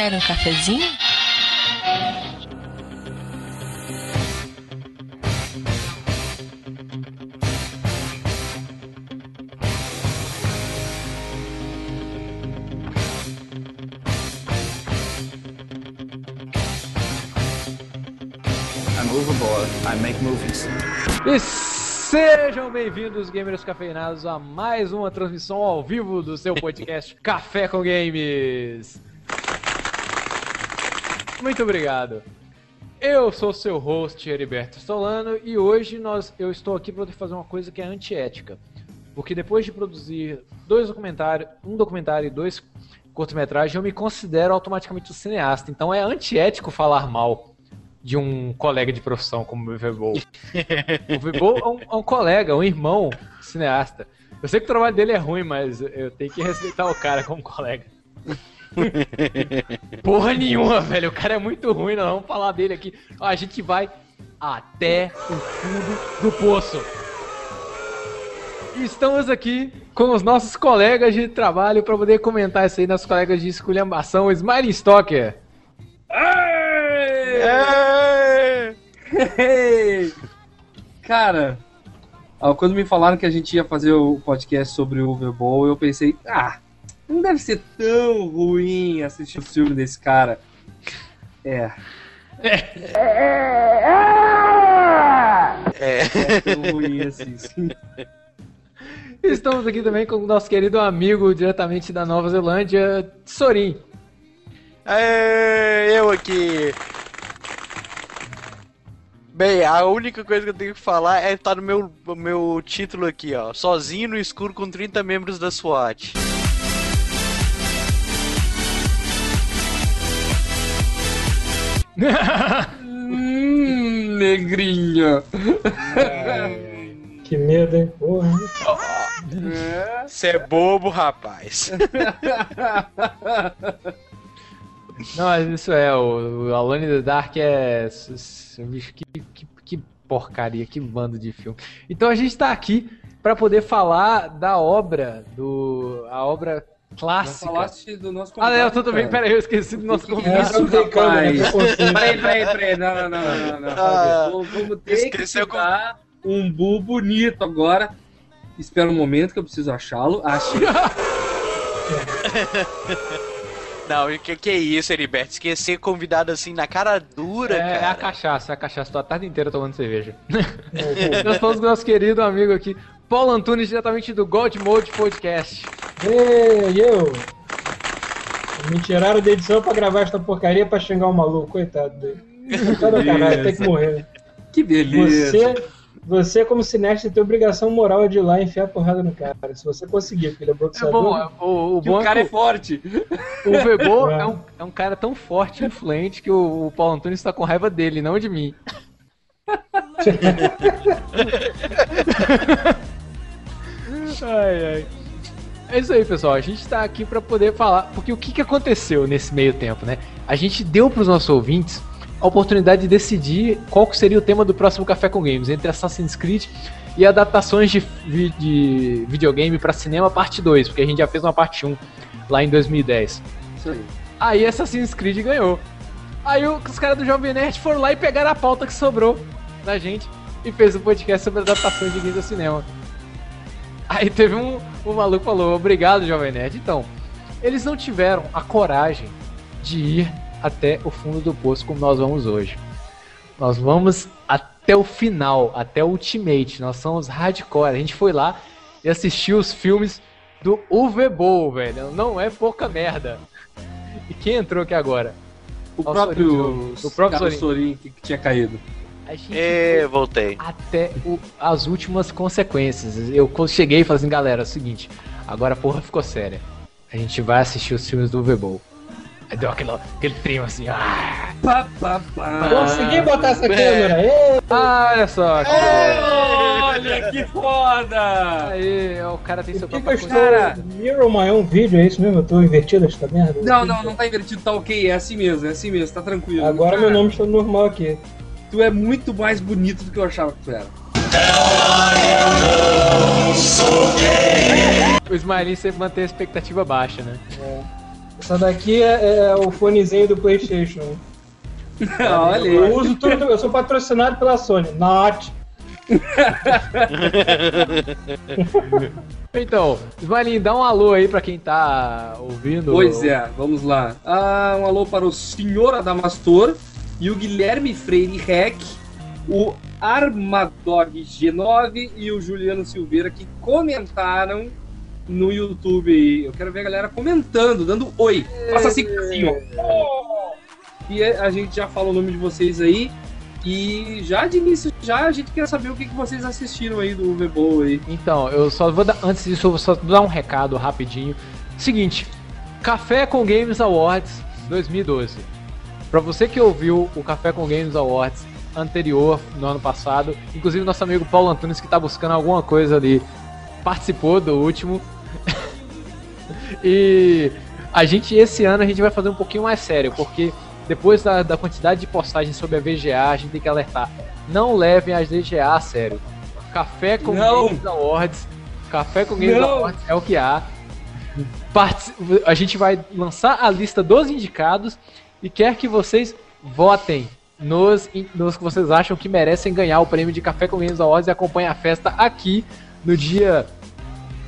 Quer um cafezinho? I'm overboard. I make movies. E sejam bem-vindos, gamers cafeinados, a mais uma transmissão ao vivo do seu podcast Café com Games. Muito obrigado. Eu sou seu host, Heriberto Solano, e hoje nós, eu estou aqui para fazer uma coisa que é antiética. Porque depois de produzir dois documentários, um documentário e dois curta-metragens, eu me considero automaticamente um cineasta. Então é antiético falar mal de um colega de profissão como o Vebol. o Vebol é um, é um colega, um irmão cineasta. Eu sei que o trabalho dele é ruim, mas eu tenho que respeitar o cara como colega. Porra nenhuma, velho. O cara é muito ruim, nós vamos falar dele aqui. A gente vai até o fundo do poço. E estamos aqui com os nossos colegas de trabalho para poder comentar isso aí, nossos colegas de esculhambação, o Smiley Stalker. Cara, ah, quando me falaram que a gente ia fazer o podcast sobre o Overbowl, eu pensei, ah, não deve ser tão ruim assistir o filme desse cara. É. É. É tão ruim assim, sim. Estamos aqui também com o nosso querido amigo diretamente da Nova Zelândia, Sorin. É, eu aqui. Bem, a única coisa que eu tenho que falar é estar no meu, no meu título aqui, ó. Sozinho no escuro com 30 membros da SWAT. Hum, negrinha. Que medo, hein? Porra. Você é bobo, rapaz. Não, mas isso é, o, o Alone in the Dark é. que, que, que porcaria, que bando de filme. Então a gente tá aqui pra poder falar da obra, do. A obra Não clássica. falaste do nosso Ah, não, tudo bem, cara. peraí, eu esqueci do nosso Que convidado. isso, rapaz? Peraí, peraí, peraí. Não, não, não, não. Ah, Vamos- ter esqueceu que com- dar um bu bonito agora. Espera um momento que eu preciso achá-lo. Achei. Não, e que, que é isso, Heriberto? Esquecer convidado assim na cara dura, É, é a cara. cachaça, é a cachaça. Tô a tarde inteira tomando cerveja. Nós falamos com o nosso querido amigo aqui, Paulo Antunes, diretamente do God Mode Podcast. Ei, eu! Me tiraram da edição pra gravar esta porcaria pra xingar o maluco, coitado dele. Coitado do caralho, tem que morrer. Que beleza. Você, você como cineasta, tem obrigação moral de ir lá e enfiar a porrada no cara. Se você conseguir, porque ele é É boxeador. bom, o, o bom o é cara é forte. o Vebo É. é um, é um cara tão forte e influente que o, o Paulo Antunes tá com raiva dele, não de mim. ai, ai. É isso aí, pessoal. A gente tá aqui pra poder falar. Porque o que, que aconteceu nesse meio tempo, né? A gente deu pros nossos ouvintes a oportunidade de decidir qual que seria o tema do próximo Café com Games entre Assassin's Creed e adaptações de, vi- de videogame pra cinema, parte 2, porque a gente já fez uma parte 1 lá em 2010. Isso aí. Aí Assassin's Creed ganhou. Aí os caras do Jovem Nerd foram lá e pegaram a pauta que sobrou da gente e fez um podcast sobre adaptações de games ao cinema. Aí teve um, um maluco falou, obrigado Jovem Nerd. Então, eles não tiveram a coragem de ir até o fundo do poço como nós vamos hoje. Nós vamos até o final, até o Ultimate. Nós somos hardcore. A gente foi lá e assistiu os filmes do Uwe Boll, velho. Não é pouca merda. E quem entrou aqui agora? O próprio, Sorin, o próprio Carlos Sorin. Sorin que tinha caído. A gente E voltei. até o- as últimas consequências. Eu cheguei e falei assim, galera, é o seguinte, agora a porra ficou séria. A gente vai assistir os filmes do Vebol. Aí deu aquele, aquele trimo assim, ah, Pá, pá, pá. Consegui botar essa câmera! Ei! ah, olha só. Olha que foda! Aí, ó, o cara tem seu que, que próprio estou Cara. mirror my own vídeo? É isso mesmo? Eu tô invertido esta merda? Não, não, não tá invertido, tá ok, é assim mesmo, é assim mesmo, tá tranquilo. Agora Cara, meu nome está normal aqui. Tu é muito mais bonito do que eu achava que tu era. O Smiley sempre mantém a expectativa baixa, né? Essa daqui é, é o fonezinho do PlayStation. Olha Eu uso tudo, eu sou patrocinado pela Sony. Not. Então, Smiling, dá um alô aí pra quem tá ouvindo. Pois é, vamos lá. Ah, um alô para o senhor Adamastor e o Guilherme Freire Rec, o Armadog G9 e o Juliano Silveira que comentaram no YouTube aí. Eu quero ver a galera comentando, dando oi. Faça assim, assim ó. E a gente já fala o nome de vocês aí. E já de início, já a gente quer saber o que, que vocês assistiram aí do Vebol aí. Então, eu só vou dar. Antes disso, eu vou só dar um recado rapidinho. Seguinte: Café com Games Awards 2012. Pra você que ouviu o Café com Games Awards anterior, no ano passado, inclusive nosso amigo Paulo Antunes, que tá buscando alguma coisa ali, participou do último. e a gente, esse ano, a gente vai fazer um pouquinho mais sério, porque depois da, da quantidade de postagens sobre a VGA, a gente tem que alertar. Não levem as VGA a sério. Café com Não. Games Awards. Café com Games Não. Awards é o que há. Partici- A gente vai lançar a lista dos indicados e quer que vocês votem nos, nos que vocês acham que merecem ganhar o prêmio de Café com Games Awards e acompanhe a festa aqui no dia.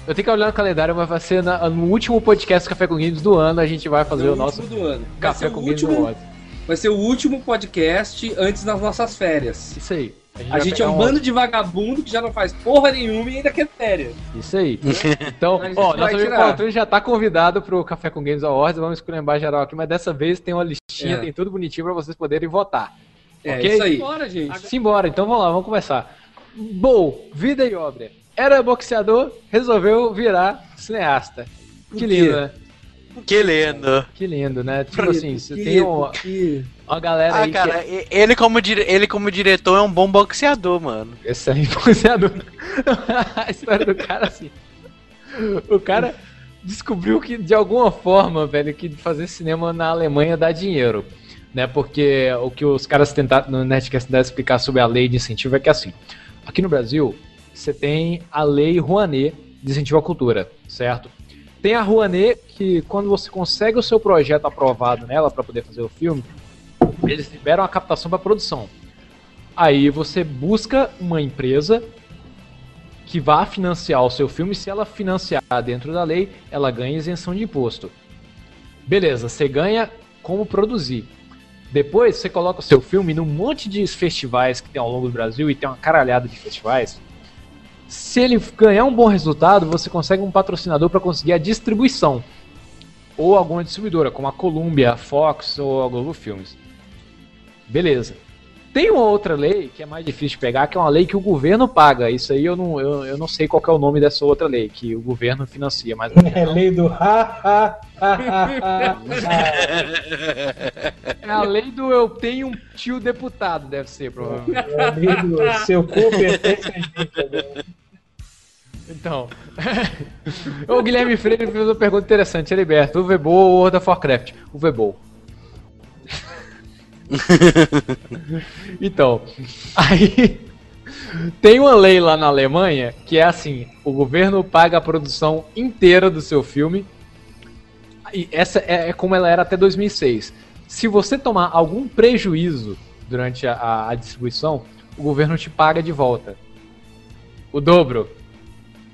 Eu tenho que olhar no calendário, mas vai ser na- no último podcast Café com Games do ano. A gente vai fazer No o nosso último do ano. Vai Café com o Games último, Awards. vai ser o último podcast antes das nossas férias. Isso aí. A vai gente é pegar um bando de vagabundo que já não faz porra nenhuma e ainda quer férias. Isso aí. Então, A gente ó, nosso amigo Antunes já tá convidado pro Café com Games Awards. Vamos escolher geral aqui, mas dessa vez tem uma listinha, É. tem tudo bonitinho pra vocês poderem votar. É Ok? isso aí. Bora, gente. Simbora, então vamos lá, vamos começar. Bom, vida e obra. Era boxeador, resolveu virar cineasta. Que lindo, né? Que lindo. Que lindo, né? Tipo assim, você tem uma, uma galera Ah, aí cara, que e- ele como, dire- ele como diretor é um bom boxeador, mano. é excelente boxeador. A história do cara, assim. O cara descobriu que, de alguma forma, velho, que fazer cinema na Alemanha dá dinheiro. Né? Porque o que os caras tentaram no Nerdcast tentar explicar sobre a lei de incentivo é que assim, aqui no Brasil, você tem a lei Rouanet de incentivo à cultura, certo? Tem a Rouanet que quando você consegue o seu projeto aprovado nela para poder fazer o filme, eles liberam a captação para produção. Aí você busca uma empresa que vá financiar o seu filme. Se ela financiar dentro da lei, ela ganha isenção de imposto. Beleza, você ganha como produzir. Depois você coloca o seu filme num monte de festivais que tem ao longo do Brasil e tem uma caralhada de festivais. Se ele ganhar um bom resultado, você consegue um patrocinador para conseguir a distribuição. Ou alguma distribuidora, como a Columbia, a Fox ou a Globo Filmes. Beleza. Tem uma outra lei que é mais difícil de pegar, que é uma lei que o governo paga. Isso aí eu não, eu, eu não sei qual que é o nome dessa outra lei, que o governo financia, mas É lei do ha, ha, ha, ha, é a lei do eu tenho um tio deputado, deve ser, provavelmente. É a lei do seu cu pertence a gente. né? Então. o Guilherme Freire fez uma pergunta interessante, Heriberto. O Vebol ou World of Warcraft? O Vebol. então, aí tem uma lei lá na Alemanha que é assim: o governo paga a produção inteira do seu filme. E essa é, é como ela era até 2006. Se você tomar algum prejuízo durante a- a- distribuição, o governo te paga de volta. O dobro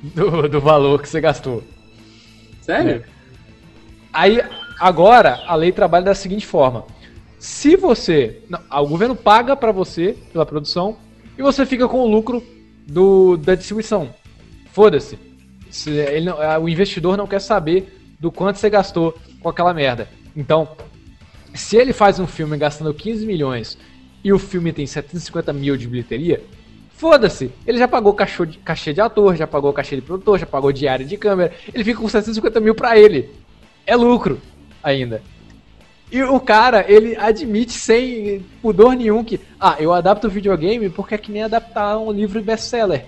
do, do valor que você gastou. Sério? Aí, agora, a lei trabalha da seguinte forma: se você. Não, o governo paga pra você pela produção e você fica com o lucro do, da distribuição. Foda-se. O investidor não quer saber do quanto você gastou com aquela merda. Então, se ele faz um filme gastando 15 milhões e o filme tem 750 mil de bilheteria, foda-se. Ele já pagou cachê de, cachê de ator, já pagou cachê de produtor, já pagou diária de câmera. Ele fica com 750 mil pra ele. É lucro ainda. E o cara, ele admite sem pudor nenhum que, ah, eu adapto o videogame porque é que nem adaptar um livro best-seller.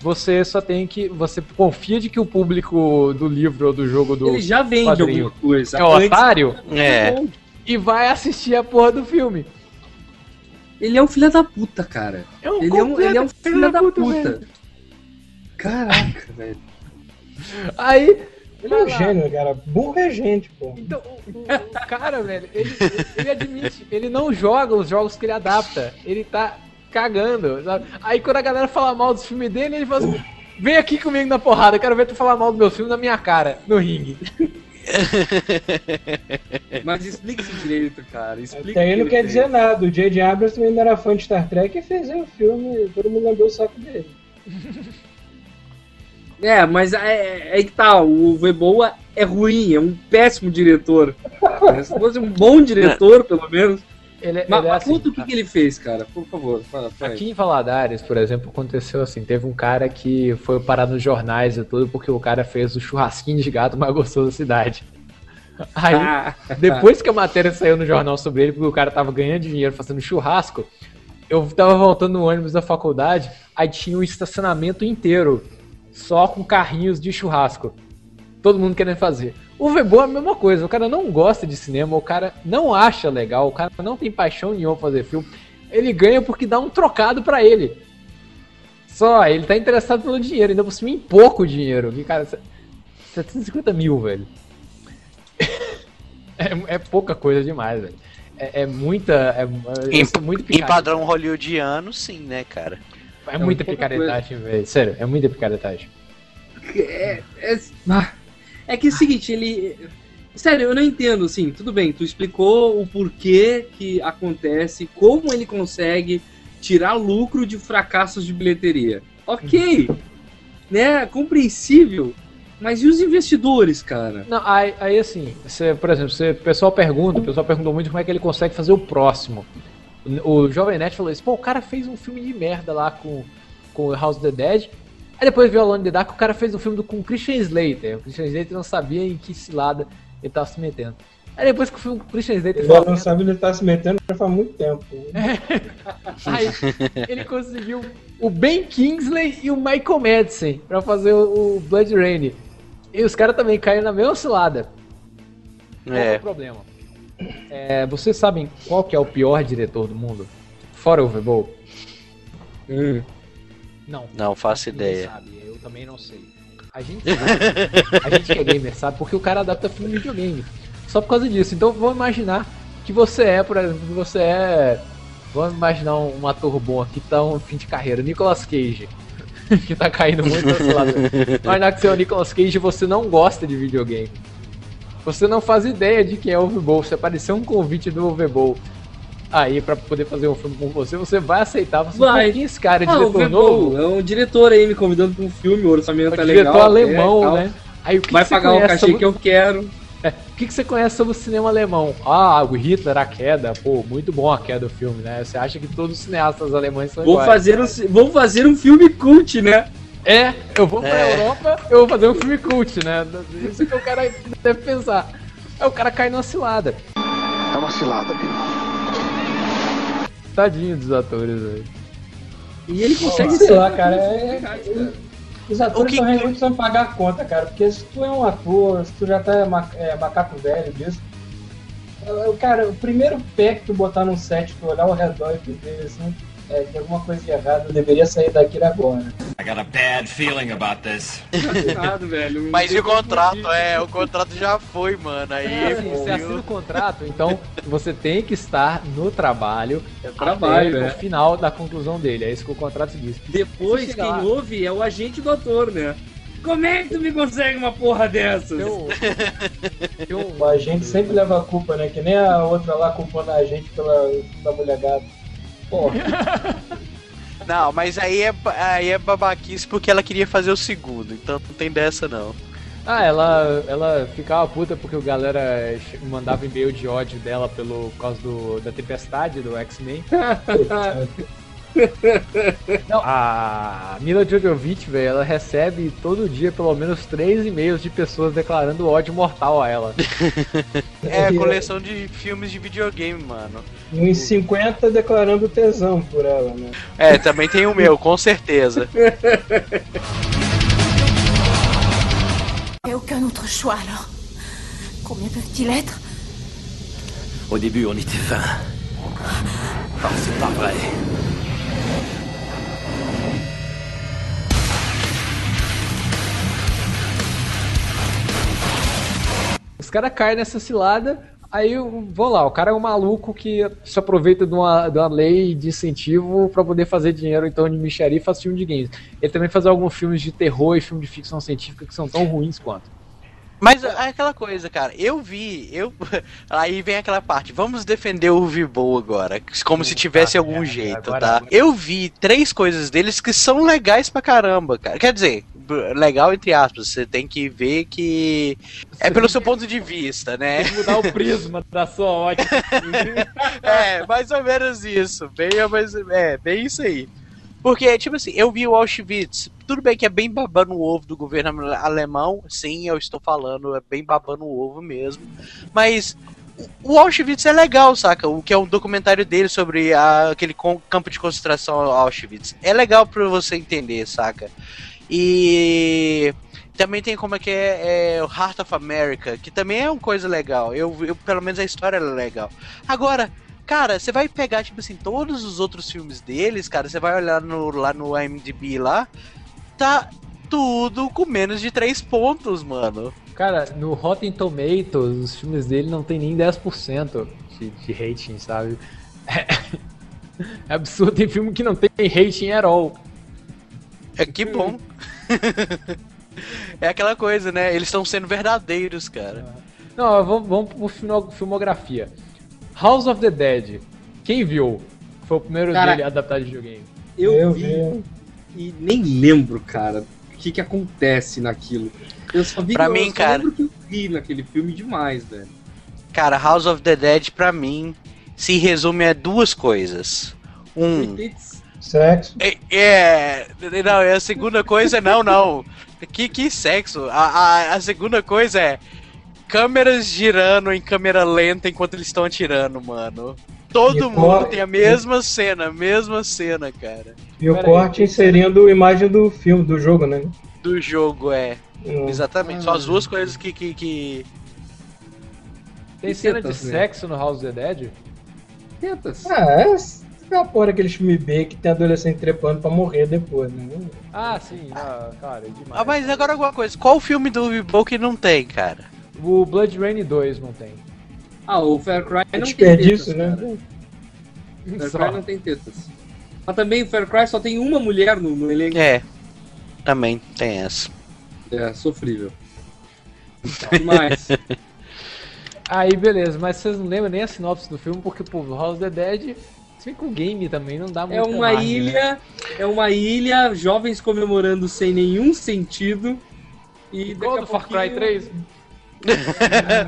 Você só tem que. Você confia de que o público do livro ou do jogo do. Ele já vende quadrinho. alguma coisa. É o Antes- otário É. e vai assistir a porra do filme. Ele é um filho da puta, cara. É um Ele é um, ele é um filho da puta. velho. Caraca, velho. Aí, Ele é um gênio, cara. Burro é gente, pô. Então, o, o- o cara, velho, ele, ele admite, ele não joga os jogos que ele adapta. Ele tá cagando, sabe? Aí quando a galera fala mal dos filmes dele, ele fala assim, vem aqui comigo na porrada, eu quero ver tu falar mal do meu filme na minha cara, no ringue. Mas explica isso direito, cara. Explica Até aí não quer ele dizer nada. O J.J. Abrams também não era fã de Star Trek e fez o filme, todo mundo lambeu o saco dele. É, mas é, é aí que tá, o Veboa é ruim, é um péssimo diretor. Se fosse um bom diretor, pelo menos. Ele, Mas, ele é assim, conta o que, que ele fez, cara, por favor. Fala, fala. Aqui em Valadares, por exemplo, aconteceu assim: teve um cara que foi parar nos jornais e tudo porque o cara fez o churrasquinho de gato mais gostoso da cidade. Aí, Ah, depois que a matéria saiu no jornal sobre ele, porque o cara tava ganhando dinheiro fazendo churrasco, eu tava voltando no ônibus da faculdade, aí tinha um estacionamento inteiro, só com carrinhos de churrasco. Todo mundo querendo fazer. O Vebo é a mesma coisa, o cara não gosta de cinema, o cara não acha legal, o cara não tem paixão nenhuma pra fazer filme. Ele ganha porque dá um trocado pra ele. Só, ele tá interessado pelo dinheiro, ainda por cima em pouco dinheiro. Que, cara, 750 mil, velho. É, é pouca coisa demais, velho. É, é muita. É, Em, é muito em picareta. padrão hollywoodiano, sim, né, cara? É muita pouca picaretagem, velho. Sério, é muita picaretagem. é, é, ah, é que é o seguinte, ele. Sério, eu não entendo, assim, tudo bem, tu explicou o porquê que acontece, como ele consegue tirar lucro de fracassos de bilheteria. Ok, né, compreensível, mas e os investidores, cara? Não, aí, aí assim, você, por exemplo, você, o pessoal pergunta, o pessoal perguntou muito como é que ele consegue fazer o próximo. O Jovem Nerd falou isso, pô, o cara fez um filme de merda lá com, com House of the Dead. Aí depois veio Alone in the Dark, o cara fez um filme do, com Christian Slater. O Christian Slater não sabia em que cilada ele tava se metendo. Aí depois que o filme com Christian Slater Ele já não sabe onde ele tá se metendo já faz muito tempo. Aí ele conseguiu o Ben Kingsley e o Michael Madsen pra fazer o, o Blood Rain. E os caras também caíram na mesma cilada. Qual é o É. problema? É, vocês sabem qual que é o pior diretor do mundo? Fora o Vebo? Hum. Não. Não faço ideia. sabe, eu também não sei. A gente sabe, a gente que é gamer sabe porque o cara adapta filme de videogame. Só por causa disso. Então vamos imaginar que você é, por exemplo, que você é. Vamos imaginar um, um ator bom aqui que tá um fim de carreira, Nicolas Cage. que tá caindo muito nesse lado. Imaginar que você é o Nicolas Cage e você não gosta de videogame. Você não faz ideia de quem é o Overbowl. Se aparecer um convite do Overbowl aí pra poder fazer um filme com você, você vai aceitar. Você Vai. "Pô, quem é esse cara? Ah, o Diretor novo? É um diretor aí me convidando pra um filme, o orçamento O é diretor legal. alemão, é, né? Aí o que Vai que pagar o cachê sobre- que eu quero. É, o que, que você conhece sobre o cinema alemão? Ah, o Hitler, a queda, pô, muito bom a queda do filme, né? Você acha que todos os cineastas alemães são Vou iguais. fazer, um, vou fazer um filme cult, né? É, eu vou pra É. Europa, eu vou fazer um filme cult, né? Isso que o cara deve pensar. Aí o cara cai numa cilada. É uma cilada, Bill. Tadinho dos atores, velho. E ele consegue Sei ser. lá, cara. É, os atores O que- realmente precisando pagar a conta, cara. Porque se tu é um ator, se tu já tá é, macaco velho disso. é, Cara, o primeiro pé que tu botar num set, tu olhar ao redor e tu ver assim, é, tem alguma coisa de errado, eu deveria sair daqui agora. I got a bad feeling about this. Engraçado, velho. Mas e o contrato? É, o contrato já foi, mano. Aí, É, assim, você assina o contrato, então você tem que estar no trabalho, É trabalho, até né? o final da conclusão dele. É isso que o contrato diz. Depois, quem lá- ouve é o agente do ator, né? Como é que tu me consegue uma porra dessas? Eu, eu, A gente sempre leva a culpa, né? Que nem a outra lá culpando a gente pela da mulher gata. Porra, Não, mas aí é, aí é babaquice porque ela queria fazer o segundo, então não tem dessa não. Ah, ela, ela ficava puta porque o galera mandava e-mail de ódio dela pelo por causa do, da tempestade do X-Men. Não, a Mila Jovovich, velho, ela recebe todo dia pelo menos três e-mails de pessoas declarando ódio mortal a ela. É coleção de filmes de videogame, mano. e uns 50 declarando tesão por ela, né? É, também tem o meu, com certeza. Et aucun autre choix alors Combien peuvent-ils être Au début, on était 20. Oh, c'est pas vrai. Os caras caem nessa cilada, aí vão lá, o cara é um maluco que se aproveita de uma, de uma lei de incentivo pra poder fazer dinheiro então de micharia e faz filme de games. Ele também faz alguns filmes de terror e filme de ficção científica que são tão ruins quanto. Mas é aquela coisa, cara, eu vi, eu. Aí vem aquela parte, vamos defender o Vibo agora, como se tivesse algum jeito, agora- tá? Eu vi três coisas deles que são legais pra caramba, cara. Quer dizer, legal entre aspas, você tem que ver que. É pelo seu ponto de vista, né? Tem que mudar o prisma da sua ótica. É, mais ou menos isso. Bem, mas, é, bem isso aí. Porque, tipo assim, eu vi o Auschwitz. Tudo bem que é bem babando o ovo do governo ale- alemão. Sim, eu estou falando, é bem babando o ovo mesmo. Mas o Auschwitz é legal, saca? O que é um documentário dele sobre a- aquele campo de concentração Auschwitz. É legal pra você entender, saca? E também tem como é que é, é o Heart of America, que também é uma coisa legal. Eu, eu pelo menos a história é legal. Agora, cara, você vai pegar tipo assim todos os outros filmes deles, cara, você vai olhar no, lá no IMDb lá, tá tudo com menos de 3 pontos, mano. Cara, no Rotten Tomatoes, os filmes dele não tem nem 10% de, de rating, sabe? É, absurdo, tem filme que não tem rating at all. É que bom. é aquela coisa, né? Eles estão sendo verdadeiros, cara. Não, vamos, vamos pro filmo- filmografia. House of the Dead. Quem viu? Foi o primeiro Cara, dele adaptado de videogame. Eu, Eu vi, vi. e nem lembro, cara, o que que acontece naquilo. Eu só vi Pra eu mim, só cara- lembro que eu ri naquele filme demais, velho. Cara, House of the Dead, pra mim, se resume a duas coisas. Um. Sexo. É, é, não, é a segunda coisa, não, não. Que, que sexo? A, a, a segunda coisa é câmeras girando em câmera lenta enquanto eles estão atirando, mano. Todo E mundo tem a mesma cena, a mesma cena, cara. E o Pera corte aí. inserindo a imagem do filme, do jogo, né? Do jogo, é. Hum. Exatamente. São as duas coisas que. que, que... Tem E cena de né? sexo no House of the Dead? Tetas. Ah, é aquela porra daquele filme B que tem adolescente trepando pra morrer depois, né? Ah, sim, ah, cara, é demais. Ah, mas agora alguma coisa. Qual o filme do Vibo que não tem, cara? O Blood Rain 2 não tem. Ah, o Fair Cry não tem Desperdício, tetas, né? cara. Fair Só. Cry não tem tetas. Mas também o Fair Cry só tem uma mulher no, no elenco. É. Também tem essa. É, sofrível. Mas, Aí, beleza, mas vocês não lembram nem a sinopse do filme, porque, pô, o House of the Dead, se bem com o game também, não dá muito é uma ilha, é uma ilha, jovens comemorando sem nenhum sentido. E Igual daqui do a Far Cry pouquinho- 3.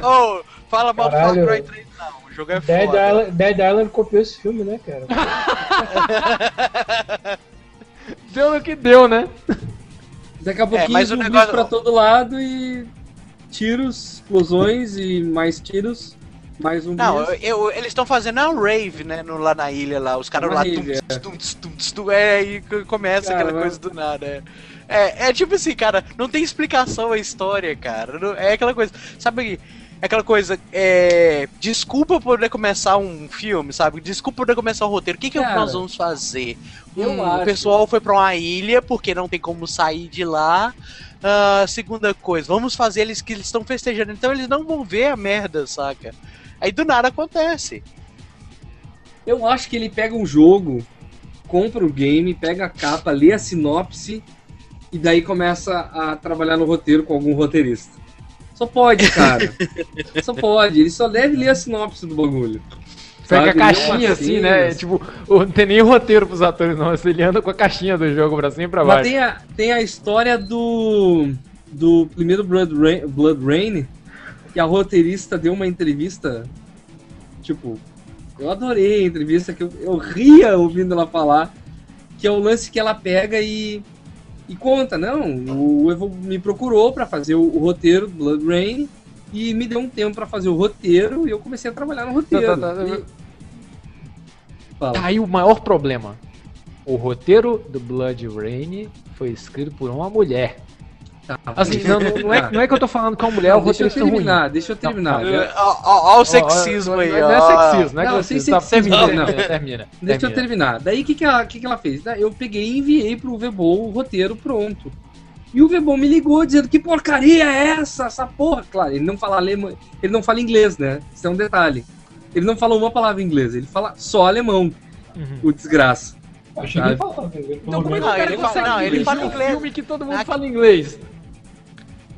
oh, fala mal do Far. Cry 3, não. O jogo é Dead foda. Island, Dead Island copiou esse filme, né, cara? Deu no que deu, né? Daqui a pouquinho mas o zumbis negócio- pra todo lado e tiros, explosões e mais tiros, zumbis. Não, eu- eu- eles estão fazendo a rave, né? no- lá na ilha, lá. Os caras lá. rave, tum, é. tum, tum, é, e começa aquela Caramba. coisa do nada. É. É, é tipo assim, cara, não tem explicação a história, cara. Não- É aquela coisa. Sabe é aquela coisa. É, desculpa por poder começar um filme, sabe? Desculpa por poder começar um roteiro. O que, que Cara, nós vamos fazer? Hum, O pessoal foi pra uma ilha porque não tem como sair de lá. Ah, segunda coisa, vamos fazer eles que eles estão festejando, então eles não vão ver a merda, saca? Aí do nada acontece. Eu acho que ele pega um jogo, compra o game, pega a capa, lê a sinopse e daí começa a trabalhar no roteiro com algum roteirista. Só pode, cara. só pode. Ele só deve ler a sinopse do bagulho. Pega a caixinha umas assim, né? Tipo, não tem nem roteiro pros atores, não. Ele anda com a caixinha do jogo pra cima e pra Mas baixo. tem a, tem a história do. do primeiro Blood Rain, Blood Rain, que a roteirista deu uma entrevista. Tipo, eu adorei a entrevista, que eu, eu ria ouvindo ela falar. Que é o lance que ela pega e. e conta, não, o Evo me procurou pra fazer o, o roteiro do Blood Rain e me deu um tempo pra fazer o roteiro e eu comecei a trabalhar no roteiro. Tá, tá, tá. E- Fala. Tá aí o maior problema. O roteiro do Blood Rain foi escrito por uma mulher. Tá, Assim, não, não, não é, não é que eu tô falando é uma mulher, Não, o deixa eu roteiro é ruim. terminar, deixa eu terminar. Não, ó, ó o sexismo Ó, ó, aí, Não é sexismo, não é Não, que sem você tá, sexismo, termina, não. termina, termina, Deixa eu termina. terminar. Daí o que, que, ela, que, que ela fez? Eu peguei e enviei pro Vebol o roteiro pronto. E o Vebon me ligou dizendo que porcaria é essa, essa porra. Claro, ele não fala alemão, ele não fala inglês, né? Isso é um detalhe. Ele não fala uma palavra em inglês, ele fala só alemão, o desgraça. Achei que ele falava inglês. Então, como é que Não, o cara ele fala- consegue não, ele fala um inglês. filme que todo mundo fala inglês.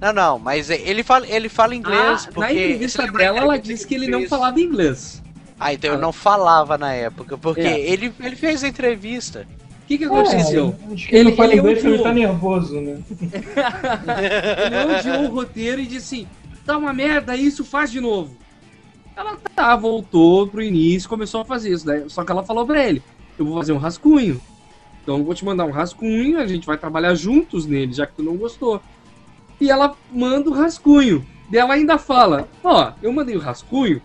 Não, não, mas ele fala, ele fala inglês Ah, porque... na entrevista dela, da ela disse que ele não falava inglês. Ah, então eu não falava na época, porque É. ele, ele fez a entrevista. O que, que aconteceu? É, acho que ele, Ele- não fala inglês porque ele tá nervoso, né? Ele odiou o roteiro e disse assim: tá uma merda isso, faz de novo. Ela tá, voltou pro início, começou a fazer isso. Né? Só que ela falou pra ele: eu vou fazer um rascunho. Então eu vou te mandar um rascunho, a gente vai trabalhar juntos nele, já que tu não gostou. E ela manda o rascunho. E ela ainda fala: ó, eu mandei o rascunho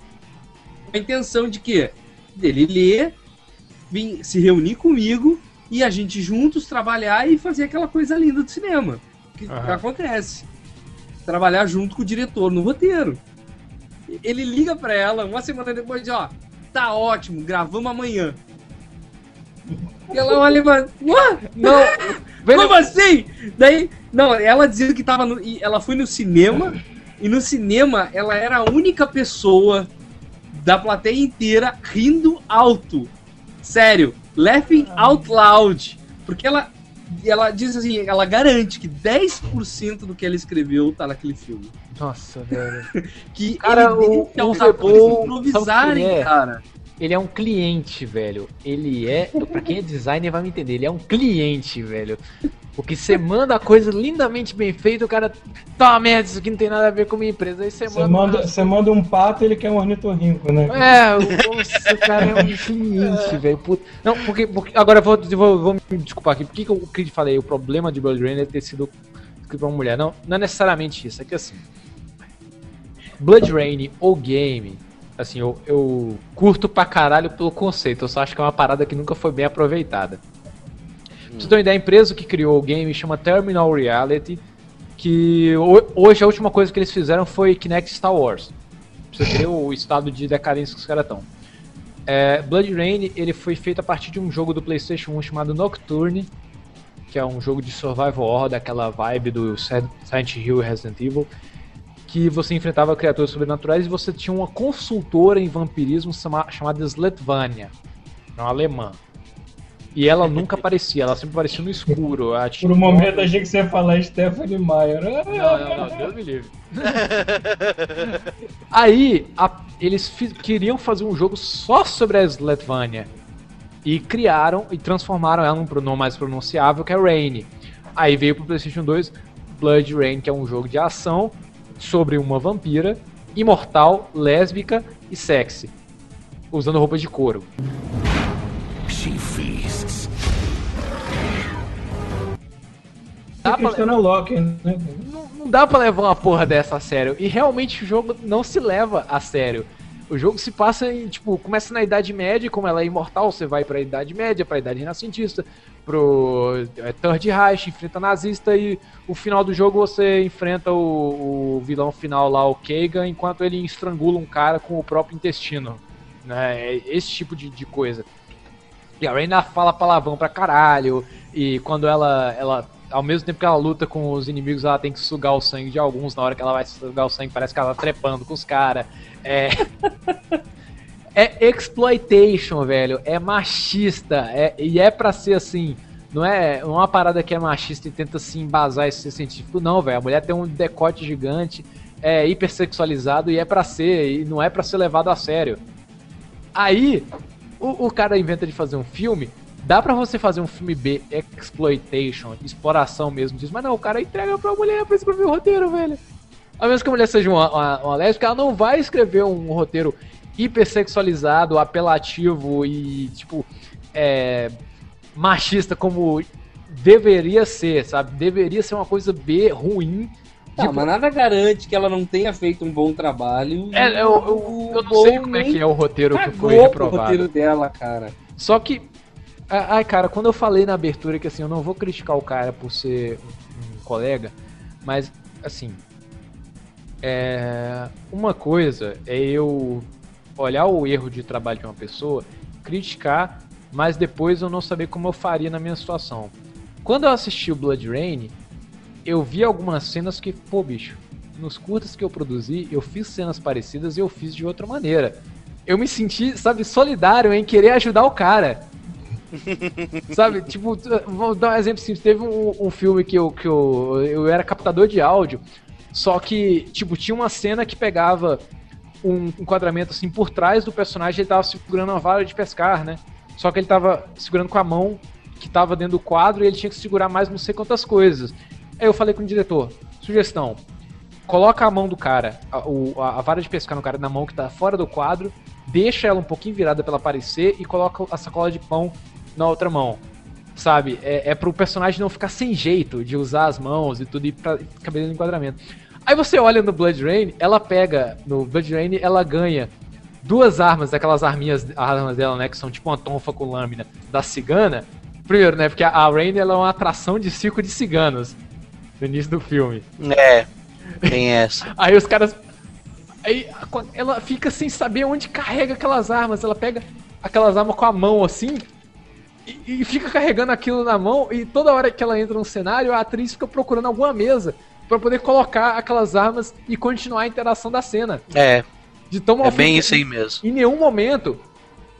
com a intenção de que dele ler, vir se reunir comigo e a gente juntos trabalhar e fazer aquela coisa linda do cinema. Que Aham. acontece. Trabalhar junto com o diretor no roteiro. Ele liga pra ela uma semana depois de, ó, tá ótimo, gravamos amanhã. E ela olha e fala, What? Não, Como assim? Daí, não, ela dizendo que tava no, e ela foi no cinema e no cinema ela era a única pessoa da plateia inteira rindo alto. Sério, laughing out loud. Porque ela ela diz assim, ela garante que 10% do que ela escreveu tá naquele filme. Nossa, velho. Que Cara, ele o- deixa o os atores improvisarem, é? cara. Ele é um cliente, velho. Ele é. Pra quem é designer vai me entender. Ele é um cliente, velho. Porque você manda a coisa lindamente bem feita, o cara. Tá merda, isso aqui não tem nada a ver com a minha empresa. Aí você Você manda. manda, você manda um pato ele quer um ornitorrinco, né? É, o, nossa, o cara é um cliente, velho. Puta. Não, porque, porque. Agora eu vou, vou, vou me desculpar aqui. Por que, que eu Creed falei? O problema de Blood Rain é ter sido escrito pra uma mulher. Não, não é necessariamente isso. É que assim. Blood Rain, o game. Assim, eu, eu curto pra caralho pelo conceito. Eu só acho que é uma parada que nunca foi bem aproveitada. Pra você ter uma ideia, a empresa que criou o game chama Terminal Reality. Que ho- hoje a última coisa que eles fizeram foi Kinect Star Wars. Pra você ter o estado de decadência que os caras estão. É, Blood Rain ele foi feito a partir de um jogo do PlayStation 1 chamado Nocturne, que é um jogo de survival horror daquela vibe do Silent Hill e Resident Evil, que você enfrentava criaturas sobrenaturais e você tinha uma consultora em vampirismo chama- chamada Sletvania, uma alemã. E ela nunca aparecia, ela sempre aparecia no escuro. Por um momento achei que você ia falar Stephanie Meyer. não, não, não, Deus me livre. Aí, a- eles queriam fazer um jogo só sobre a Sletvania. E criaram e transformaram ela num pronome mais pronunciável, que é Rain. Aí veio pro PlayStation 2 Blood Rain, que é um jogo de ação sobre uma vampira imortal, lésbica e sexy. Usando roupa de couro. She feasts. Dá pra- né? não, não dá pra levar uma porra dessa a sério. E realmente o jogo não se leva a sério. O jogo se passa em, tipo, começa na Idade Média, e como ela é imortal, você vai pra Idade Média, pra Idade Renascentista, pro é, Third Reich, enfrenta nazista, e o final do jogo você enfrenta o, o vilão final lá, o Kagan, enquanto ele estrangula um cara com o próprio intestino. Né? É Esse tipo de, de coisa. E a Reina fala palavrão pra caralho, e quando ela, ela ao mesmo tempo que ela luta com os inimigos, ela tem que sugar o sangue de alguns. Na hora que ela vai sugar o sangue, parece que ela tá trepando com os caras. É. é exploitation, velho. É machista. É, e é pra ser assim. Não é uma parada que é machista e tenta se embasar e ser científico, não, velho. A mulher tem um decote gigante, é hipersexualizado e é pra ser, e não é pra ser levado a sério. Aí, o, o cara inventa de fazer um filme. Dá pra você fazer um filme B, exploitation, exploração mesmo disso, mas não, o cara entrega pra mulher pra escrever o roteiro, velho. A menos que a mulher seja uma, uma, uma lésbica, ela não vai escrever um roteiro hipersexualizado, apelativo e, tipo, é, machista como deveria ser, sabe? Deveria ser uma coisa B ruim. Tá, Tipo, mas nada garante que ela não tenha feito um bom trabalho. É, eu, eu, eu não sei como é que é o roteiro que foi reprovado. roteiro dela, cara. Só que. Ai, cara, quando eu falei na abertura que assim, eu não vou criticar o cara por ser um, um colega, mas assim. É, uma coisa é eu olhar o erro de trabalho de uma pessoa, criticar, mas depois eu não saber como eu faria na minha situação. Quando eu assisti o Blood Rain, eu vi algumas cenas que, pô, bicho, nos curtas que eu produzi, eu fiz cenas parecidas e eu fiz de outra maneira. Eu me senti, sabe, solidário em querer ajudar o cara. sabe, tipo, vou dar um exemplo simples. Teve um, um filme que, eu, que eu, eu era captador de áudio, só que, tipo, tinha uma cena que pegava um enquadramento assim por trás do personagem, ele tava segurando uma vara de pescar, né? Só que ele tava segurando com a mão que tava dentro do quadro e ele tinha que segurar mais não sei quantas coisas. Aí eu falei com o diretor, sugestão, coloca a mão do cara, a, a, a vara de pescar no cara na mão que tá fora do quadro, deixa ela um pouquinho virada pra ela aparecer e coloca a sacola de pão na outra mão. Sabe? É, é pro personagem não ficar sem jeito de usar as mãos e tudo e pra caber no enquadramento. Aí você olha no Blood Rain, ela pega. No Blood Rain, ela ganha duas armas, daquelas arminhas, armas dela, né? Que são tipo uma tonfa com lâmina da cigana. Primeiro, né? Porque a Rain ela é uma atração de circo de ciganos no início do filme. É, tem essa. Aí os caras. Aí ela fica sem saber onde carrega aquelas armas. Ela pega aquelas armas com a mão assim. E, e fica carregando aquilo na mão. E toda hora que ela entra no cenário, a atriz fica procurando alguma mesa para poder colocar aquelas armas e continuar a interação da cena. É. De tão mal É bem isso aí mesmo. Em nenhum momento,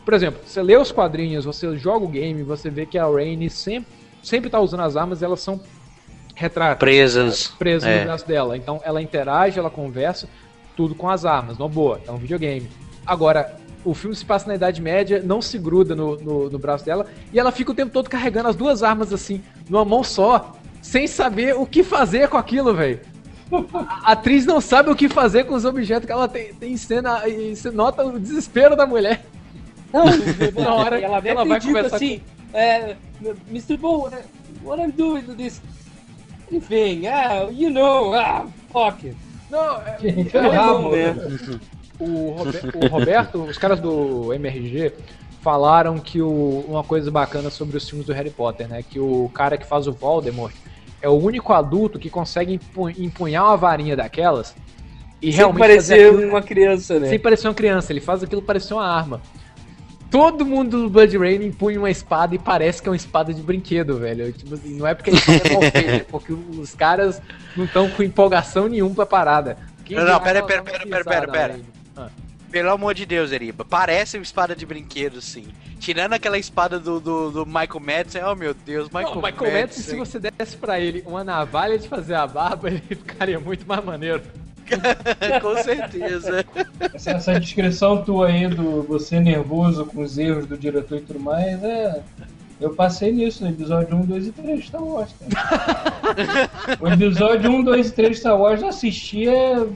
por exemplo, você lê os quadrinhos, você joga o game, você vê que a Rainy sempre, sempre tá usando as armas, elas são retratos Presas. presas É. no braço dela. Então ela interage, ela conversa, tudo com as armas, não boa, é um videogame. Agora, o filme se passa na Idade Média, não se gruda no, no, no braço dela, e ela fica o tempo todo carregando as duas armas assim, numa mão só, sem saber o que fazer com aquilo, velho. A atriz não sabe o que fazer com os objetos que ela tem, tem em cena, e você nota o desespero da mulher. Não, Na hora ela ela vai conversar assim, é, Mr. Bo, what I'm doing with this anything, ah, you know, ah, fuck it. Não, é, é alemão, rabo. né? o, Robe- o Roberto, os caras do MRG falaram que o- uma coisa bacana sobre os filmes do Harry Potter, né? Que o cara que faz o Voldemort é o único adulto que consegue empu- empunhar uma varinha daquelas e Sem realmente parecer aquilo- uma criança, né? sem parecer uma criança. Ele faz aquilo parecer uma arma. Todo mundo do Blood Rain empunha uma espada e parece que é uma espada de brinquedo, velho. Tipo assim, não é porque a espada é mal feita, é porque os caras não estão com empolgação nenhuma pra parada. Quem Não, não, pera, que pera, pera, pera, pera, pera. Pelo amor de Deus, Eriba. Parece uma espada de brinquedo, sim. Tirando aquela espada do, do, do Michael Madsen, oh meu Deus, Michael, Não, Michael Madsen, se você desse pra ele uma navalha de fazer a barba, ele ficaria muito mais maneiro. Com certeza. Essa, essa descrição tua aí do você nervoso com os erros do diretor e tudo mais, é. Eu passei nisso no episódio 1, 2 e 3 de Star Wars, cara. o episódio 1, 2 e 3 de Star Wars eu assistia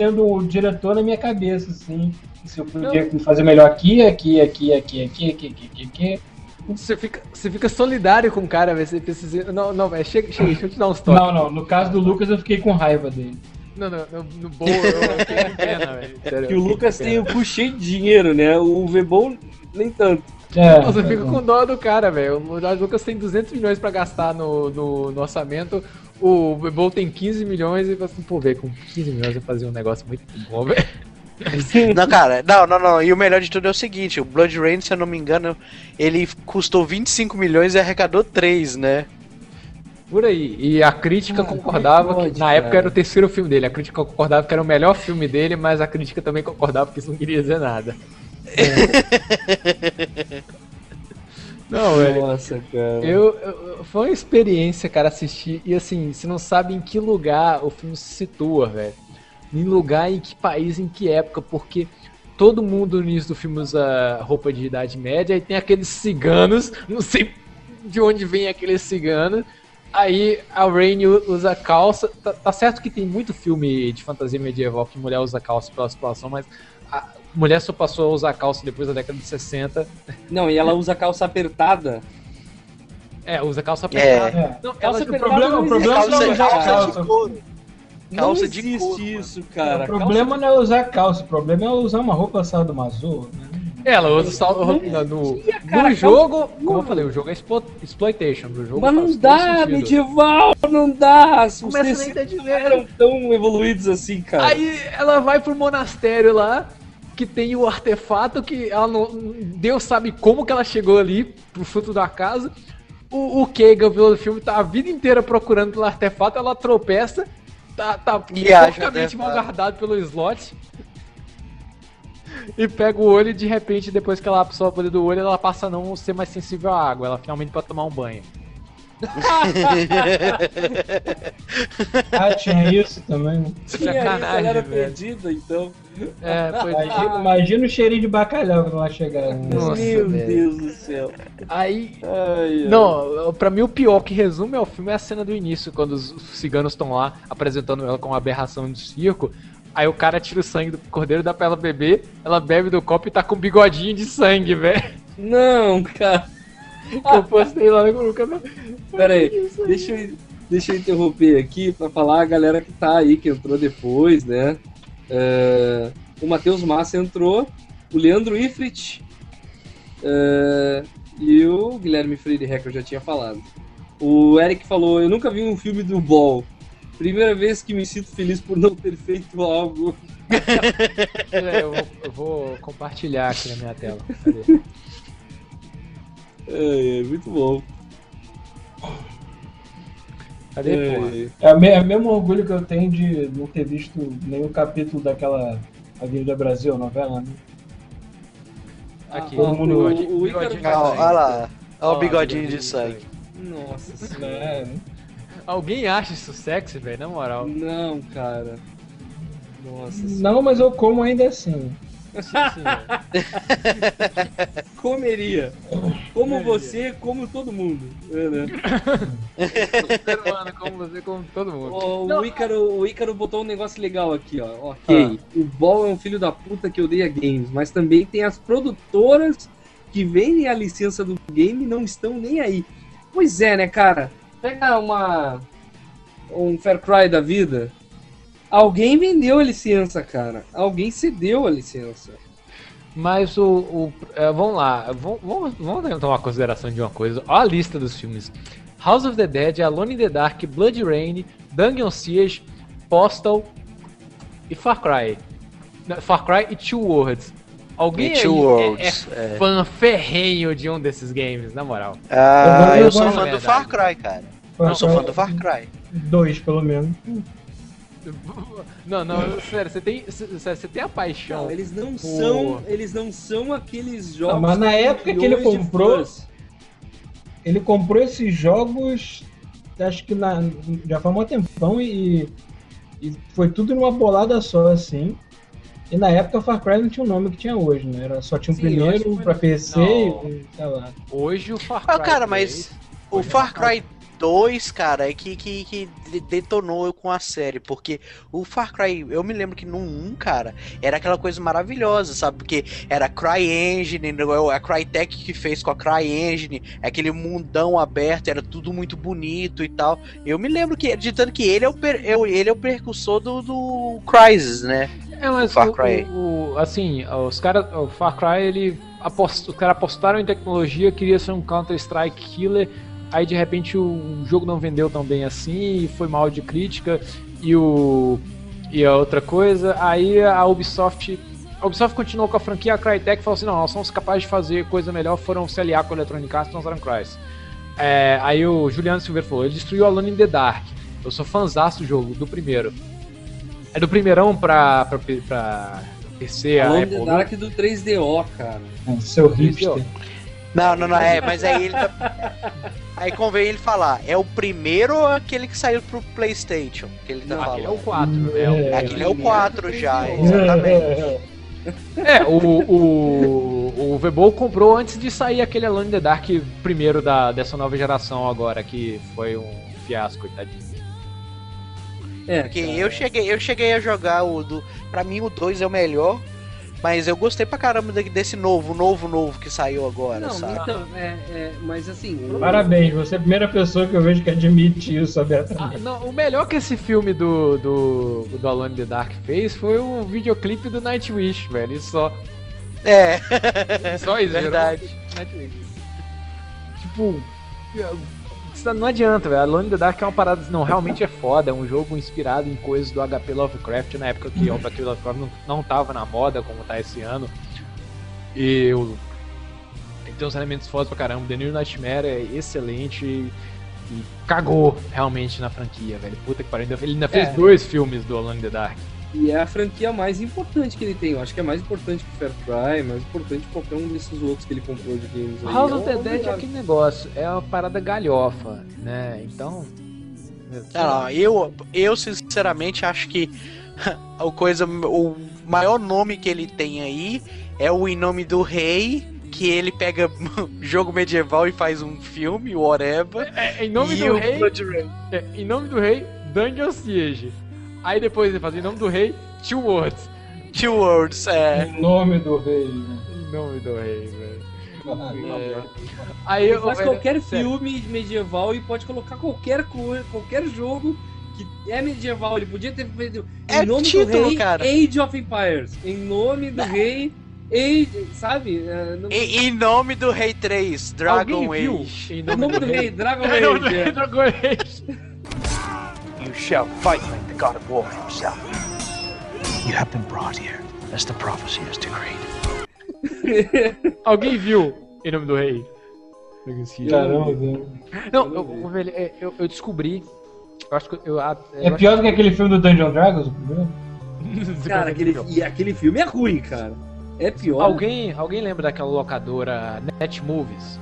sendo o diretor na minha cabeça, assim. Se eu podia fazer melhor aqui, aqui, aqui, aqui, aqui, aqui, aqui, aqui, aqui. Você fica, você fica solidário com o cara, velho. Você assim, não, não, velho, chega, chega, deixa eu te dar uns toques. Não, não, no caso do Lucas eu fiquei com raiva dele. Não, não, no, no boa, eu fiquei com pena, velho. Que eu o Lucas tem o cu cheio de dinheiro, né? O Vebol nem tanto. É, Você fica com dó do cara, velho. O Lucas tem 200 milhões pra gastar no, no, no orçamento. O Bebol tem 15 milhões e fala assim, pô, velho, com 15 milhões eu fazia um negócio muito bom, velho. Não, cara, não, não, não. E o melhor de tudo é o seguinte: o Blood Rain, se eu não me engano, ele custou 25 milhões e arrecadou 3, né? Por aí. E a crítica Ah, concordava é que que, pode, na cara? época era o terceiro filme dele. A crítica concordava que era o melhor filme dele, mas a crítica também concordava que isso não queria dizer nada. Não, velho. Nossa, cara. Eu, eu- foi uma experiência, cara, assistir. E assim, você não sabe em que lugar o filme se situa, velho. Em lugar, em que país, em que época, porque todo mundo no início do filme usa roupa de idade média e tem aqueles ciganos, não sei de onde vem aqueles ciganos. Aí a Rain usa calça. Tá, tá certo que tem muito filme de fantasia medieval que mulher usa calça pela situação, mas a mulher só passou a usar calça depois da década de 60. Não, e ela usa calça apertada. É, usa calça É. apertada. É. Não, Calça ela, O apertada problema, não o problema existe. não é Calça, usar calça calça. de couro. Calça não de existe couro, isso, cara. o problema não é usar calça, o problema é usar uma roupa sadomaso. Né? Ela usa sal, no, no, cara, no jogo, calça- como eu falei, o jogo é explo- exploitation. O jogo Mas não dá, medieval, não dá. Os Começa nem eram tão evoluídos assim, cara. Aí ela vai pro monastério lá, que tem o artefato que ela não. Deus sabe como que ela chegou ali, pro fruto da casa. O, o Kagan, o vilão do filme, tá a vida inteira procurando pelo artefato, ela tropeça, tá, tá porcamente mal guardado pelo slot. E pega o olho e de repente, depois que ela absorve o poder do olho, ela passa a não ser mais sensível à água. Ela finalmente pode tomar um banho. Ah, tinha isso também. Tinha isso, Sacanagem, ela era velho. perdida, então. É, foi. Imagina, imagina o cheirinho de bacalhau quando ela chegar. Nossa, Meu velho. Deus do céu. Aí. Ai, ai. Não, pra mim o pior que resume ao filme é a cena do início, quando os ciganos estão lá apresentando ela como uma aberração de circo. Aí o cara tira o sangue do cordeiro, dá pra ela beber, ela bebe do copo e tá com um bigodinho de sangue, velho. Não, cara. Eu postei lá no canal. Pera aí, deixa eu, deixa eu interromper aqui pra falar a galera que tá aí, que entrou depois, né? É, o Matheus Massa entrou, o Leandro Ifrit é, e o Guilherme Freire Reck, eu já tinha falado. O Eric falou, eu nunca vi um filme do Ball. Primeira vez que me sinto feliz por não ter feito algo. É, eu, vou, eu vou compartilhar aqui na minha tela. É, é, muito bom. Cadê, porra? É, É o é o mesmo orgulho que eu tenho de não ter visto nenhum capítulo daquela Avenida Brasil, novela, né? Aqui, Ah, o mundo- o lá. sangue. olha lá. Olha o bigodinho de sangue. Nossa senhora. É, Alguém acha isso sexy, velho? Na moral. Não, cara. Nossa senhora. não, mas eu como ainda assim. Sim, sim, velho. Comeria. Como você, como todo mundo. É, né? Humano como você, como todo mundo. Ó, Não. o, Ícaro, o Ícaro botou um negócio legal aqui, ó. Ok, o Ball é um filho da puta que odeia games, mas também tem as produtoras que vendem a licença do game e não estão nem aí. Pois é, né, cara? Pega uma. um Fair Cry da vida. Alguém vendeu a licença, cara. Alguém cedeu a licença. Mas o. o é, vamos lá, vamos, vamos, vamos tomar consideração de uma coisa. Olha a lista dos filmes: House of the Dead, Alone in the Dark, Blood Rain, Dungeon Siege, Postal e Far Cry. Far Cry e Two Worlds. Alguém E Two aí Worlds, é, é é. fã ferrenho de um desses games, na moral. Ah, Eu eu sou fã do Far. Cry, cara. Eu sou fã do Far Cry. Dois, pelo menos. Não, não, sério, você tem, sério, você tem a paixão. Não, eles não Pô. são. Eles não são aqueles jogos. Ah, mas na época que ele comprou-. Ele comprou esses jogos, acho que na, já faz um tempão e, e foi tudo numa bolada só, assim. E na época Far Cry não tinha o nome que tinha hoje, né? Era, só tinha o Sim, primeiro foi pra PC Não. e sei lá. Hoje o Far Cry. Ah, cara, 3 mas o foi Far Cry 2, cara, é que, que, que de- detonou com a série, porque o Far Cry, eu me lembro que no 1, cara, era aquela coisa maravilhosa, sabe? Porque era a CryEngine, né, a Crytek que fez com a CryEngine, aquele mundão aberto, era tudo muito bonito e tal. Eu me lembro que, de tanto que ele é o, per- ele é o percussor do, do Crysis, né? É, mas O Far Cry. o- o- assim, os caras, o Far Cry, ele apost, os caras apostaram em tecnologia, queria ser um Counter Strike killer, aí de repente o jogo não vendeu tão bem assim, e foi mal de crítica e o e a outra coisa, aí a Ubisoft a Ubisoft continuou com a franquia, a Crytek falou assim, não, nós somos capazes de fazer coisa melhor, foram se aliar com a Electronic Arts, lançaram Crysis. É, aí o Juliano Silveira falou, ele destruiu Alone in the Dark. Eu sou fãzaço do jogo, do primeiro. É do primeirão pra, pra, pra PC, a Alone in Apple. the né? Dark do 3DO, cara. É, Seu hipster. Não, não, não, é, mas aí ele tá... Aí convém ele falar, é o primeiro ou aquele que saiu pro Playstation? Que ele tá Não, aquele é o falando. 4, né? É. Aquele é o 4 já, exatamente. É, o, o, o Vebol comprou antes de sair aquele Alone in the Dark primeiro da, dessa nova geração agora, que foi um fiasco, tadinho. É, Porque cara. eu cheguei, eu cheguei a jogar o do. Pra mim o 2 é o melhor. Mas eu gostei pra caramba de- desse novo, novo, novo que saiu agora, Não, sabe? então, é, é, mas assim. Parabéns, você é a primeira pessoa que eu vejo que admite isso Ah, abertamente. não, o melhor que esse filme do, do, do Alone in the Dark fez foi o videoclipe do Nightwish, velho. E só. É, Só isso, verdade. Nightwish. Tipo. Não adianta, velho. Alone in the Dark é uma parada. Não, realmente é foda. É um jogo inspirado em coisas do HP Lovecraft na época que o HP Lovecraft não, não tava na moda como tá esse ano. E o. Ele tem uns elementos fodas pra caramba. The New Nightmare é excelente e, e cagou realmente na franquia, velho. Puta que pariu. Ele ainda fez É. dois filmes do Alone in the Dark. E é a franquia mais importante que ele tem. Eu acho que é mais importante que o Fair Cry, mais importante que qualquer um desses outros que ele comprou de games. aí. House É of the um- Dead é aquele negócio, é uma parada galhofa, né? Então. Não, não, eu, eu sinceramente acho que a coisa, o maior nome que ele tem aí é o Em Nome do Rei, que ele pega jogo medieval e faz um filme, whatever. É, em nome e do o rei. É, em nome do rei, Dungeon Siege. Aí depois ele faz em nome do rei, Two Words. Two Worlds, é. Em nome do rei. né? Em nome do rei, velho. é. Aí eu. faz velho, qualquer sério, filme medieval e pode colocar qualquer coisa, qualquer jogo que é medieval. Ele podia ter feito É em nome título, do rei, cara. Age of Empires. Em nome do rei, Age, sabe? É, no- Em, em nome do Rei 3, Dragon Alguém viu? Age. Em Em nome do rei, Dragon Em nome do Age. rei, é. Dragon Age. You shall fight like the god of war himself. You have been brought here, as the prophecy has decreed. Alguém viu em nome do rei? Caramba, velho. Não, eu, velho, é, eu, eu descobri. Eu acho que eu. eu É pior do que aquele filme do Dungeon Dragons, o primeiro? Cara, aquele, e aquele filme é ruim, cara. É pior. Alguém, alguém lembra daquela locadora Net Movies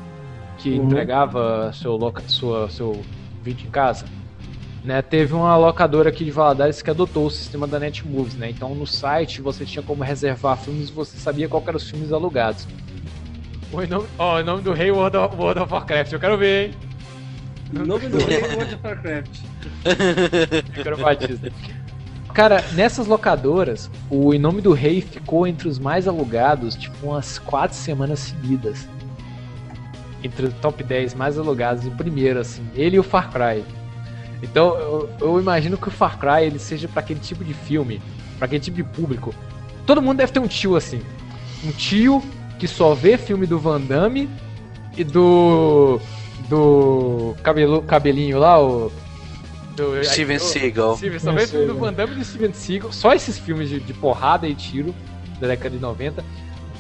que Uhum. entregava seu, loca, sua, seu vídeo em casa? Né, teve uma locadora aqui de Valadares que adotou o sistema da Net Movies, né? Então no site você tinha como reservar filmes e você sabia qual eram os filmes alugados. O nome, ó, o nome do rei World of, World of Warcraft, eu quero ver, hein? Em nome do rei, World of Warcraft. Eu quero Batista. Cara, nessas locadoras, o Em Nome do Rei ficou entre os mais alugados, tipo, umas quatro semanas seguidas. Entre os top 10 mais alugados em primeiro, assim. Ele e o Far Cry. Então, eu, eu imagino que o Far Cry ele seja pra aquele tipo de filme, pra aquele tipo de público. Todo mundo deve ter um tio assim. Um tio que só vê filme do Van Damme e do. do. cabelo, cabelinho lá, o. Do, Steven o- Seagal. Steven, só vê filme do Van Damme e do Steven Seagal, só esses filmes de, de porrada e tiro da década de 90.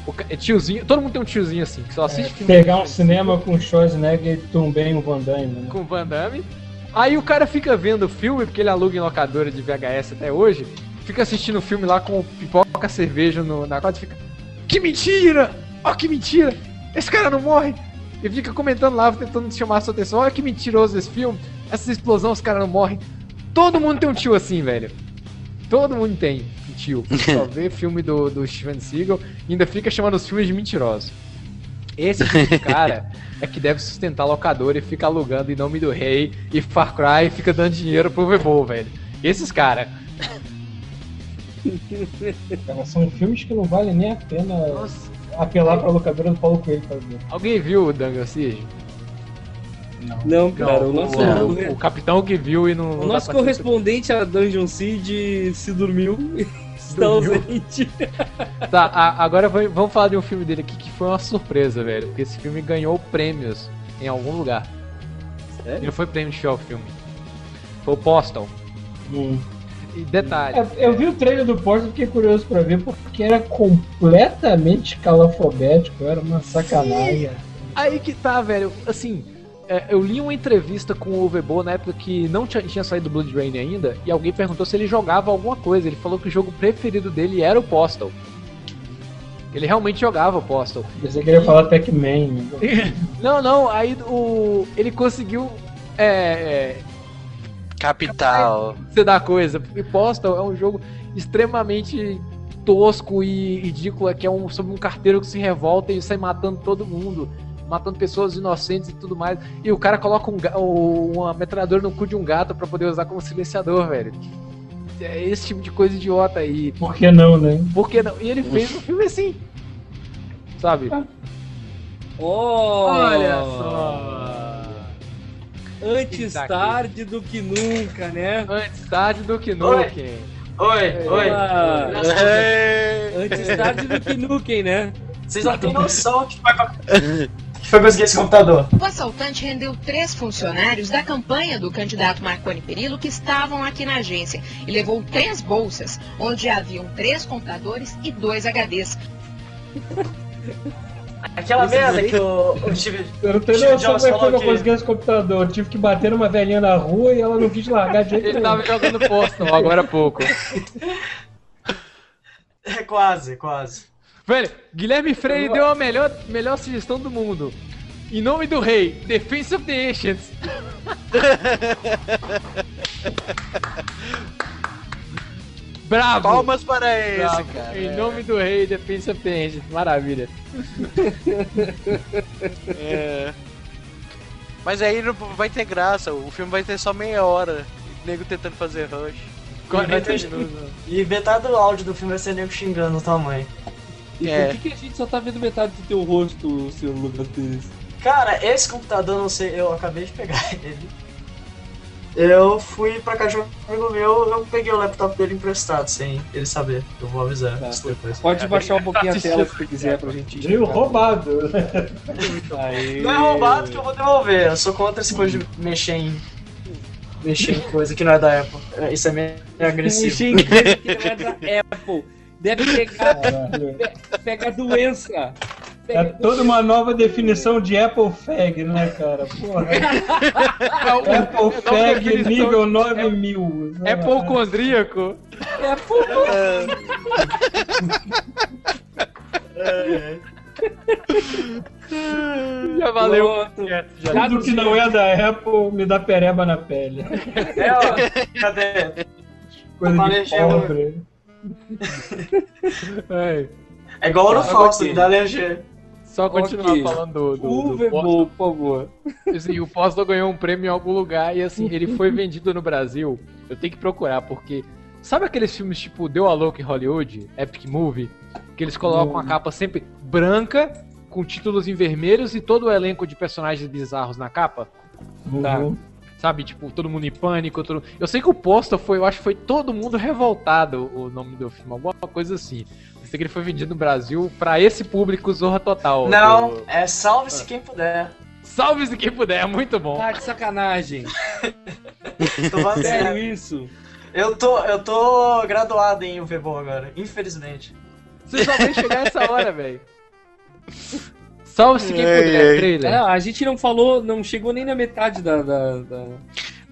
O ca- é tiozinho, todo mundo tem um tiozinho assim, que só assiste filme Pegar um cinema com o Schwarzenegger e também o Van Damme, né? com Van Damme. Aí o cara fica vendo o filme, porque ele aluga em locadora de VHS até hoje, fica assistindo o filme lá com pipoca, cerveja no, na quadra e fica. Que mentira! Ó, que mentira! Esse cara não morre! E fica comentando lá, tentando chamar a sua atenção. Olha que mentiroso esse filme. Essa explosão, os caras não morrem. Todo mundo tem um tio assim, velho. Todo mundo tem um tio. Só vê filme do, do Steven Seagal e ainda fica chamando os filmes de mentirosos. Esse tipo de cara é que deve sustentar a locadora e fica alugando em nome do rei e Far Cry e fica dando dinheiro pro Vebol, velho. Esses caras. Cara, são filmes que não valem nem a pena apelar pra locadora do Paulo Coelho fazer. Alguém viu o Dungeon Siege? Não, cara, o Não, nosso, o, o capitão que viu e não. o não nosso correspondente a Dungeon Siege se dormiu. Está ausente. Tá, a- agora vamos falar de um filme dele aqui que foi uma surpresa, velho. Porque esse filme ganhou prêmios em algum lugar. Sério? E não foi prêmio de fiel filme. Foi o Postal. E detalhe. É, eu vi o trailer do Porsche e fiquei curioso pra ver porque era completamente calafobético, era uma sacanagem. Aí que tá, velho. Assim, é, eu li uma entrevista com o Ovebo na época que não tinha, tinha saído Blood Rain ainda, e alguém perguntou se ele jogava alguma coisa. Ele falou que o jogo preferido dele era o Postal. Ele realmente jogava o Postal. Você queria falar Pac-Man. Não, não, aí o. ele conseguiu. É. é Capital. você dá coisa. Porque Postal é um jogo extremamente tosco e ridículo, que é um, sobre um carteiro que se revolta e sai matando todo mundo, matando pessoas inocentes e tudo mais. E o cara coloca um, uma metralhadora no cu de um gato pra poder usar como silenciador, velho. É esse tipo de coisa idiota aí. Por que não, né? Por que não? E ele fez um filme assim. Sabe? Oh, Olha só. Antes Tá tarde do que nunca, né? Antes tarde do que nunca. Oi, oi. Ah, É. antes tarde do que nunca, né? Vocês não têm noção que foi, pra... foi conseguir esse computador. O assaltante rendeu três funcionários da campanha do candidato Marconi Perillo que estavam aqui na agência e levou três bolsas, onde haviam três computadores e dois HDs. Aquela merda que o, o Steve, Eu não tenho Steve noção como é que eu não consegui esse computador. Eu tive que bater numa velhinha na rua e ela não quis largar de jeito Ele tava jogando Postal agora há pouco. É quase, quase. Velho, Guilherme Freire deu a melhor, melhor sugestão do mundo. Em nome do rei, Defense of the Ancients. Bravo! Palmas para esse, Bravo. cara. Em nome do rei, Defense of the Ancients. Maravilha. É. Mas aí não vai ter graça, o filme vai ter só meia hora. O nego tentando fazer rush. E, vai ter- e metade do áudio do filme vai ser nego xingando tua mãe. E É. por que, que a gente só tá vendo metade do teu rosto, senhor Lucas Pires? Cara, esse computador, não sei, eu acabei de pegar ele. Eu fui pra casa de um amigo meu, eu peguei o laptop dele emprestado, sem ele saber. Eu vou avisar Tá. isso depois. Pode baixar um pouquinho a tela se tu quiser pra gente. Veio roubado. Aí. Não é roubado que eu vou devolver, eu sou contra essa coisa de mexer em. mexer em coisa que não é da Apple. É, Isso é meio agressivo. Mexer em coisa que não é da Apple. Deve pegar, Caralho. pe- pegar doença. É toda uma nova definição de Apple Fag, né, cara? Porra. Apple Fag nível 9000. É poucondríaco. É pouco. Já valeu. Pronto. Já Tudo que não é da Apple me dá pereba na pele. É, ó, cadê? Coisa de pobre. É, É igual no me dá alergia. Só continuar Ok. falando do, do, O do Vebol, por favor. Assim, o Postal ganhou um prêmio em algum lugar e assim, ele foi vendido no Brasil. Eu tenho que procurar, porque. Sabe aqueles filmes tipo Deu a Louca em Hollywood? Epic Movie? Que eles colocam a capa sempre branca, com títulos em vermelhos e todo o elenco de personagens bizarros na capa? Tá. Uhum. Sabe, tipo, todo mundo em pânico. Todo... Eu sei que o Postal foi, eu acho que foi todo mundo revoltado o nome do filme, alguma coisa assim. Eu sei que ele foi vendido no Brasil pra esse público Zorra Total. Não, do- é salve-se quem puder. Salve-se quem puder, muito bom. Tá de sacanagem. Tô Sério isso? Eu tô, eu tô graduado em UVBOL agora, infelizmente. Você só vai chegar essa hora, velho. Salve-se quem puder, ei. trailer. É, a gente não falou, não chegou nem na metade da. da, da-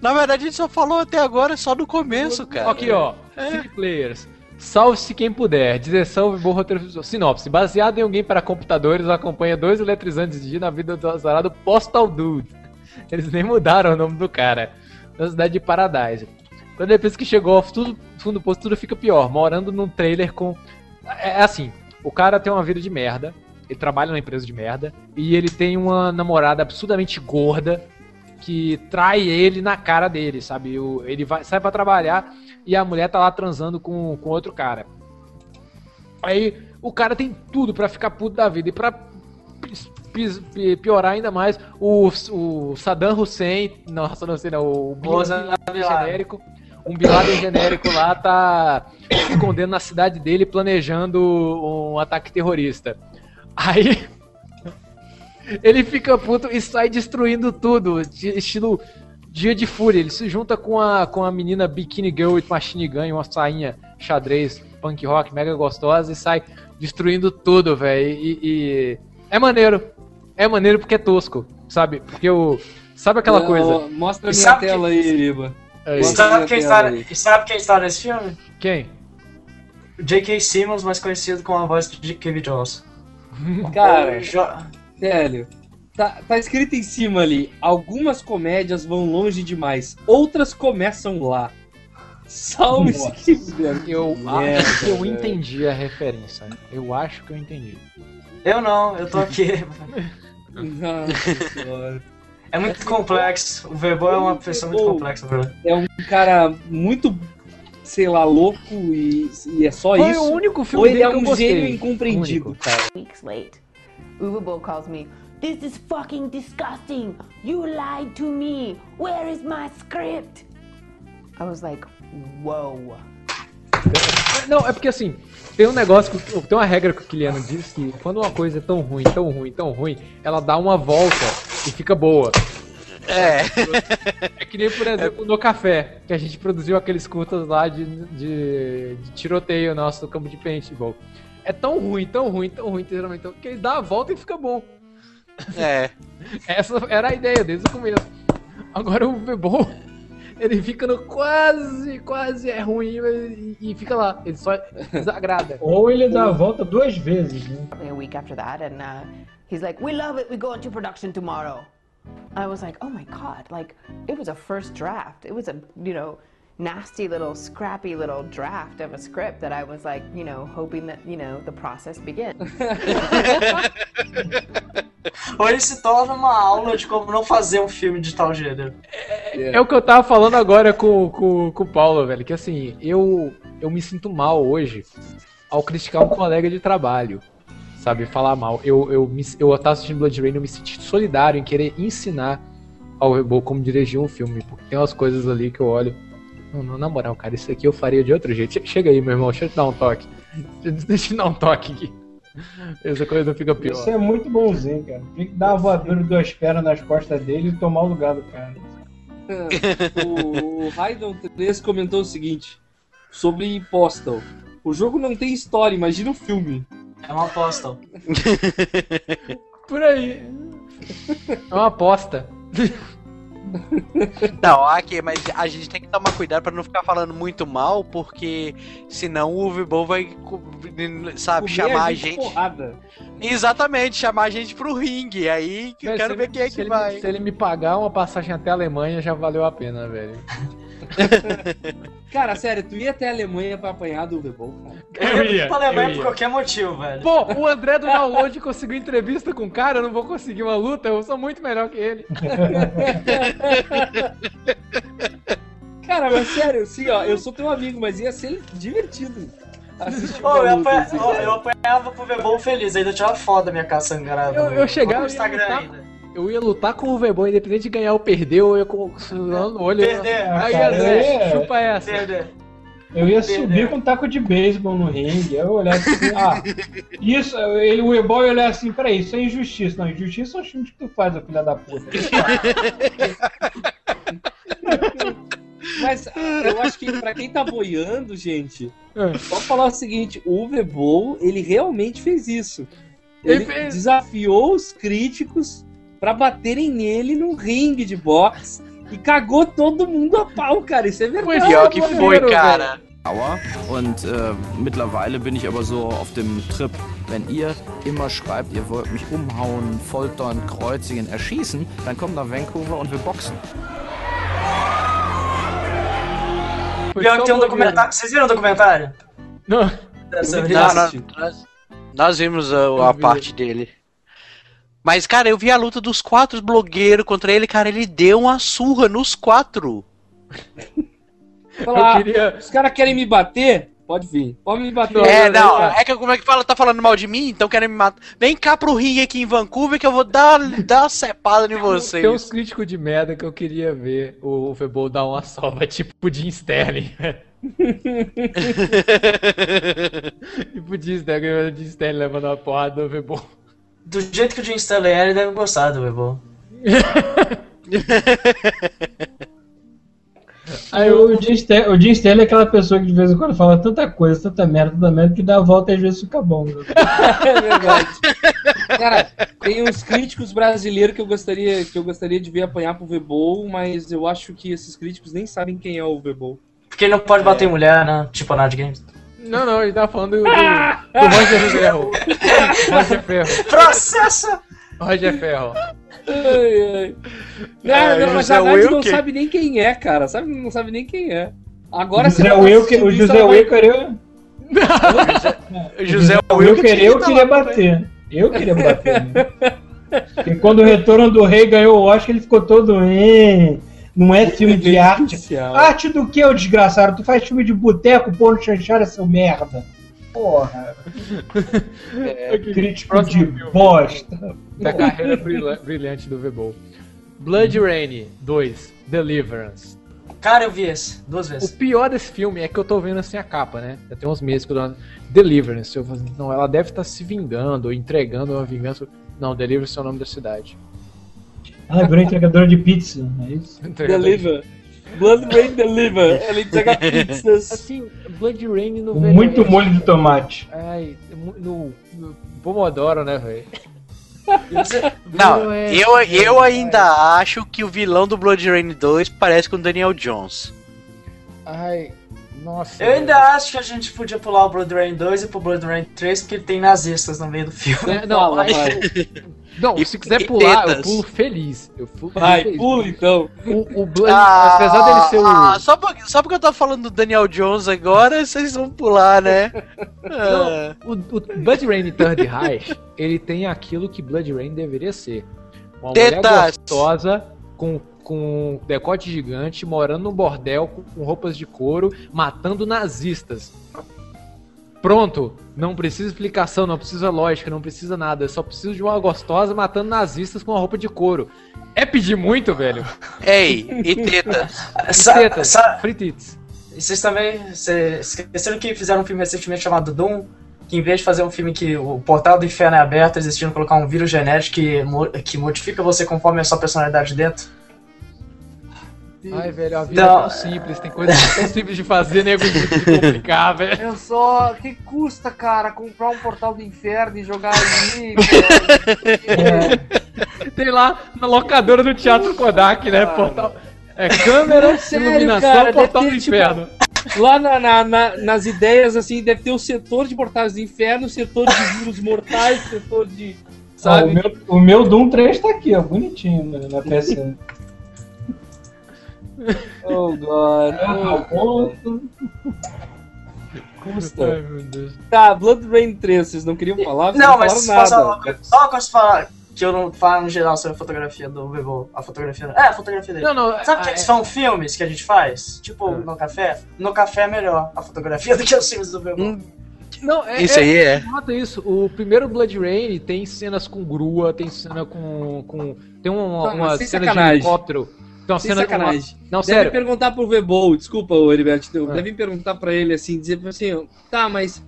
Na verdade, a gente só falou até agora só no começo, cara. Aqui, ó. CD Players. Salve-se quem puder. Direção e bom roteiro. Sinopse. Baseado em alguém para computadores, acompanha dois eletrizantes de dia na vida do azarado Postal Dude. Eles nem mudaram o nome do cara. Na cidade de Paradise. Quando depois que chegou ao tudo, fundo do posto, tudo fica pior. Morando num trailer com. É é assim: o cara tem uma vida de merda. Ele trabalha numa empresa de merda. E ele tem uma namorada absurdamente gorda que trai ele na cara dele, sabe? Ele vai, sai pra trabalhar e a mulher tá lá transando com, com outro cara. Aí o cara tem tudo pra ficar puto da vida. E pra piorar ainda mais, o, o Saddam Hussein. Não, Saddam Hussein não, o Bin Laden. genérico. Um Bin Laden genérico lá tá se escondendo na cidade dele, planejando um ataque terrorista. Aí. Ele fica puto e sai destruindo tudo, de- estilo Dia de Fúria. Ele se junta com a, com a menina Bikini Girl with Machine Gun, e uma sainha xadrez, punk rock, mega gostosa, e sai destruindo tudo, velho. E, e é maneiro. É maneiro porque é tosco, sabe? Porque o. Sabe aquela Não, coisa? Mostra a E minha sabe tela aí, Riba. Aí. E Mostra a sabe quem, está, aí. e sabe quem está nesse filme? Quem? J.K. Simmons, mais conhecido com a voz de Kevin Jones. Cara, O Jo- sério. Tá, tá escrito em cima ali: algumas comédias vão longe demais, outras começam lá. Salve-se que puder. Eu Merda, acho que eu velho. entendi a referência. Eu acho que eu entendi. Eu não, eu tô aqui. Nossa senhora. É muito complexo. O Verbo é uma pessoa muito complexa, velho. É um cara muito, sei lá, louco e, e é só Foi isso. o único Ou filme ele dele é que eu um gostei. gênio incompreendido, Único. cara. weeks late. Boll calls me. This is fucking disgusting. You lied to me. Where is my script? I was like, whoa. Não, é porque assim, tem um negócio, que, tem uma regra que o Kiliano diz que quando uma coisa é tão ruim, tão ruim, tão ruim, ela dá uma volta e fica boa. É. É que nem, por exemplo, no café, que a gente produziu aqueles curtas lá de, de, de tiroteio nosso no campo de paintball. é tão ruim, tão ruim, tão ruim, literalmente, tão- que ele dá a volta e fica bom. É. Essa era a ideia desde o começo. Agora o Bebol, ele fica no quase, quase é ruim e, e fica lá. Ele só desagrada. Ou ele dá a volta duas vezes, né? a week after that, and uh, he's like, "We love it. We go into production tomorrow." I was like, "Oh my god!" Like it was a first draft. It was a you know nasty little scrappy little draft of a script that I was like, you know, hoping that you know the process begins. Ou ele se torna uma aula de como não fazer um filme de tal gênero. É o que eu tava falando agora com, com, com o Paulo, velho. Que assim, eu, eu me sinto mal hoje ao criticar um colega de trabalho. Sabe, falar mal. Eu, eu, me, eu tava assistindo Blood Rain eu me senti solidário em querer ensinar ao Rebo como dirigir um filme. Porque tem umas coisas ali que eu olho. Não, não, na moral, cara, isso aqui eu faria de outro jeito. Che- Chega aí, meu irmão, deixa eu te dar um toque. Deixa eu te dar um toque aqui. Essa coisa fica pior. Isso é muito bonzinho, cara. Tem que dar uma voadora duas pernas nas costas dele e tomar o lugar do cara. o Raidon 3 comentou o seguinte sobre Postal. O jogo não tem história, imagina o filme. É uma aposta. Por aí. É uma aposta. Não, aqui, mas a gente tem que tomar cuidado pra não ficar falando muito mal, porque senão o Vibol vai, sabe, Comer chamar a a gente gente. porrada. Exatamente, chamar a gente pro ringue. Aí que eu quero ver ele- quem é se que ele, vai. Se ele me pagar uma passagem até a Alemanha, já valeu a pena, velho. Cara, sério, tu ia até a Alemanha pra apanhar do Vebol, cara. Eu ia, pra Alemanha eu por qualquer motivo, velho. Pô, o André do Download conseguiu entrevista com o cara, eu não vou conseguir uma luta, eu sou muito melhor que ele. Cara, mas sério, assim, ó, eu sou teu amigo, mas ia ser divertido. Assistir Pô, eu, uma luta, apanha- assim, cara. eu apanhava pro Vebol feliz, ainda tirava foto da minha cara sangrada. Eu, eu chegava no Instagram ainda. Eu ia lutar com o Vebon, independente de ganhar ou perder, eu ia com o no olho. Perder, aí, cara, André, é- chupa essa. Perder. Eu ia Perder. subir com um taco de beisebol no ringue. Eu olhar assim, ah, isso, ele, o Ebol ia olhar assim, peraí, isso é injustiça. Não, injustiça são os filmes que tu faz, filha da puta. Mas eu acho que pra quem tá boiando, gente, É. só falar o seguinte, o Vebol, ele realmente fez isso. Ele Ele fez. desafiou os críticos pra baterem nele num ringue de boxe e cagou todo mundo a pau, cara. Isso é verdade. Pior que foi, cara. Und äh, mittlerweile bin ich aber so auf dem Trip, wenn ihr immer schreibt, ihr wollt mich umhauen, foltern, kreuzigen, erschießen, dann kommt nach Vancouver und wir boxen. Foi Pior que tem um documentário. Vocês viram o documentário? Não, nós, vimos a, a parte dele. Mas, cara, eu vi a luta dos quatro blogueiros contra ele, cara, ele deu uma surra nos quatro. Falar, eu queria. Os caras querem me bater? Pode vir. Pode me bater. é, não, é que como é que fala? Tá falando mal de mim? Então querem me matar. Vem cá pro ringue aqui em Vancouver que eu vou dar, dar uma cepada em vocês. Tem uns críticos de merda que eu queria ver o Vebol dar uma sova, tipo Jim Sterling. tipo Jim Sterling, Jim Sterling levando uma porrada do Vebol. Do jeito que o Jim Stanley é, ele deve gostar do Vebol. Aí o Jim, Ster o Jim Sterling é aquela pessoa que de vez em quando fala tanta coisa, tanta merda, tanta merda, que dá a volta e às vezes fica bom. né? É verdade. Cara, tem uns críticos brasileiros que eu gostaria, que eu gostaria de ver apanhar pro Vebol, mas eu acho que esses críticos nem sabem quem é o Vebol. Porque ele não pode bater em mulher, né? Tipo a Nard Games. Não, não, ele tava falando do, do, do Roger Ferro. Roger Ferro. Processa! Roger Ferro. Ai, ai. Não, É, não, mas a Nath não sabe nem quem é, cara. Sabe, não sabe nem quem é. Agora José Wilker, o José Wilker, eu, O José eu Wilker queria, eu queria bater. Eu queria bater. Né? Porque quando o Retorno do Rei ganhou o Oscar, ele ficou todo. "Eh, Não é filme de arte. Oficial. Arte do que, ô desgraçado? Tu faz filme de boteco, pô no chanchara, seu merda. Porra. É, Crítico Próximo de filme. bosta. Da carreira brilha- brilhante do Vebol. Blood Rain 2, Deliverance. Cara, eu vi esse. Duas O vezes. pior desse filme é que eu tô vendo assim a capa, né? Já tem uns meses que eu tô. Deliverance. Eu falo, não, ela deve estar se vingando ou entregando uma vingança. Não, Deliverance é o nome da cidade. Ah, virou entregadora de pizza, é isso? Deliver. Blood Rain Deliver. Ela entrega pizzas. Assim, Blood Rain no Com Velho muito molho de tomate. Ai, no, no Pomodoro, né, velho? Não, eu, eu ainda acho que o vilão do Blood Rain 2 parece com o Daniel Jones. Ai, nossa. Eu ainda acho que a gente podia pular o Blood Rain 2 e pro Blood Rain 3 porque tem nazistas no meio do filme. É, não, aí- vai. não, E- se quiser pular, eu tetas. pulo feliz. Eu pulo Vai, feliz. pula então. O, o Blood, apesar dele ser o. ah, só, porque, só porque eu tô falando do Daniel Jones agora, vocês vão pular, né? Ah. Não, o, o Blood Rain Third Reich, ele tem aquilo que Blood Rain deveria ser. Uma mulher Tetas. gostosa, com, com decote gigante, morando num bordel, com, com roupas de couro, matando nazistas. Pronto, não precisa explicação, não precisa lógica, não precisa nada. Eu só preciso de uma gostosa matando nazistas com uma roupa de couro. É pedir muito, velho. Ei, e teta? Sa- Tetas, sa- free tits. E vocês também cês esqueceram que fizeram um filme recentemente chamado Doom, que em vez de fazer um filme que o portal do inferno é aberto, eles decidiram colocar um vírus genético que, mo- que modifica você conforme a sua personalidade dentro. Ai, velho, a vida Então- é tão simples, tem coisas tão simples de fazer, nego, de complicar, velho. Eu só. que custa, cara, comprar um portal do inferno e jogar ali? Tem lá na locadora do Teatro Kodak, né? Portal. É câmera, Sério, iluminação, cara, portal deve do ter, tipo, inferno. Lá na- na- na- nas ideias, assim, deve ter o setor de portais do inferno, o setor de vírus mortais, o setor de. Sabe? o, meu, o meu Doom 3 tá aqui, ó, bonitinho né, na PSN. Oh, God. Ah, ponto. Custa. Ai, meu Deus. Tá, Blood Rain 3, vocês não queriam falar? Vocês Não, mas uma nada. coisa, só uma coisa pra falar que eu não falo no geral sobre a fotografia do Bebo. A fotografia. É, a fotografia dele. Não, não, Sabe aqueles é- são filmes que a gente faz? Tipo, no café? No café é melhor a fotografia do que os filmes do Bebo. Não, é, Isso aí é. Nota isso. O primeiro Blood Rain tem cenas com grua, tem cena com. com tem uma, uma cena sacanagem. de helicóptero. Uma Sem sacanagem. uma- Não, Devem sério. perguntar pro Vebol, desculpa, Heriberto, Ah. devem perguntar pra ele assim, dizer assim, tá, mas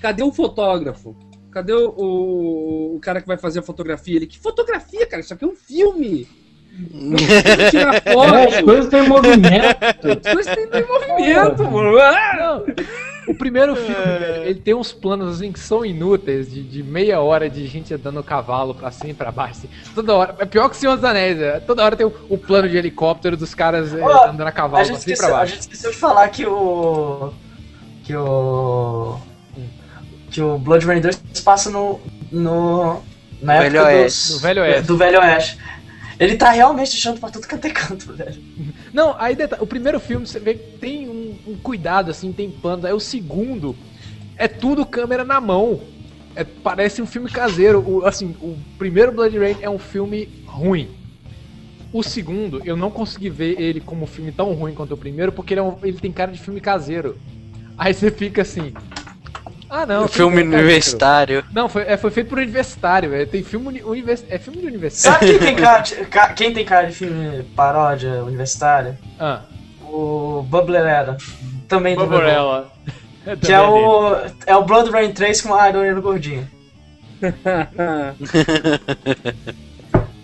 cadê o fotógrafo? Cadê o, o, o cara que vai fazer a fotografia? Ele, que fotografia, cara? Isso aqui é um filme. Não precisa tirar foto. É, as coisas têm movimento. As coisas têm têm movimento, mano. O primeiro filme, velho, ele tem uns planos assim que são inúteis, de, de meia hora de gente andando cavalo pra cima e pra baixo. Assim. Toda hora. É pior que o Senhor dos Anéis, é. toda hora tem o, o plano de helicóptero dos caras é, andando a A cavalo gente, pra cima e pra esqueceu, a baixo. gente esqueceu de falar que o. Que o. Que o Blood Rain 2 passa no. no na Velho época Oeste. dos, No Velho Oeste. do Velho Oeste. Ele tá realmente deixando pra tudo quanto é canto, velho. Não, aí o primeiro filme você vê que tem um, um cuidado, assim, tem planos. Aí o segundo é tudo câmera na mão. É, parece um filme caseiro. O, assim, o primeiro Blood Rain é um filme ruim. O segundo, eu não consegui ver ele como um filme tão ruim quanto o primeiro, porque ele, é um- ele tem cara de filme caseiro. Aí você fica assim. Ah, não. O filme universitário. Não, foi, é, foi feito por universitário, velho. Tem filme uni- univers, É filme de universitário. Sabe quem tem cara de, ca- quem tem cara de filme paródia universitária? Ah, O Bubblerella. Também do Bebo. Barbarella. Que é o. É o Blood Rain 3 com uma ironia no gordinho.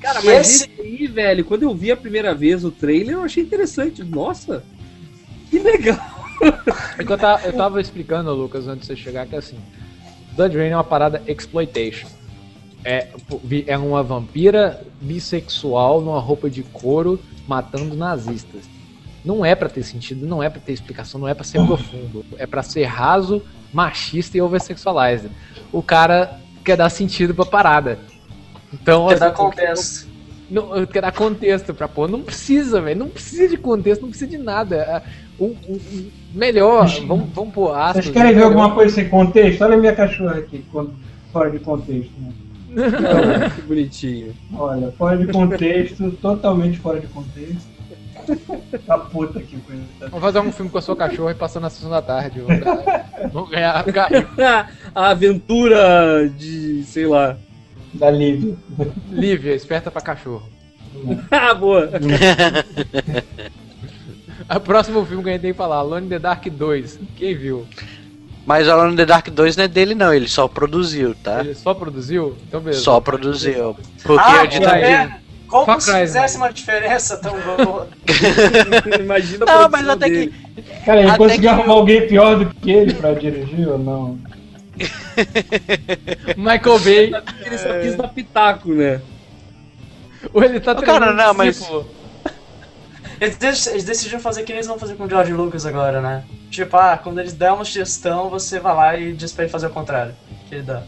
Cara, mas esse- esse aí, velho, quando eu vi a primeira vez o trailer, eu achei interessante. Nossa, que legal. É eu tava, eu tava explicando, Lucas, antes de você chegar, que assim, Blood Rain é uma parada exploitation. É, é uma vampira bissexual numa roupa de couro matando nazistas. Não é pra ter sentido, não é pra ter explicação, não é pra ser profundo. É pra ser raso, machista e oversexualized. O cara quer dar sentido pra parada. Então, Quer dar assim, contexto. Não, quer dar contexto pra pôr. Não precisa, velho. Não precisa de contexto, não precisa de nada. Ah, O, o- o melhor, vamos, vamos pôr aspas. Vocês querem ver melhor- alguma coisa sem contexto? Olha a minha cachorra aqui, fora de contexto. Né? que bonitinho. Olha, fora de contexto, totalmente fora de contexto. Tá puta aqui com isso. Vamos fazer um filme com a sua cachorra e passando na sessão da tarde. Vamos ganhar, vamos ganhar a aventura de, sei lá. Da Lívia. Lívia, esperta pra cachorro. ah, boa. O próximo filme que a gente tem que falar, Alone in the Dark 2. Quem viu? Mas Alone in the Dark 2 não é dele, não, ele só produziu, tá? Ele só produziu? Então beleza. Só produziu. Porque Ah, a ditadura. é, Como Far se Cry, fizesse uma diferença tão boa. Imagina a Não, produção mas até dele. que. Cara, ele Até conseguiu que arrumar alguém pior do que ele pra dirigir ou não? Michael Bay. Ele só quis dar pitaco, né? Ou ele tá Ô, cara, não, mas- discípulo. Eles, dec- eles decidiram fazer que eles vão fazer com o George Lucas agora, né? Tipo, ah, quando eles dão uma sugestão, você vai lá e diz pra ele fazer o contrário. Que ele dá.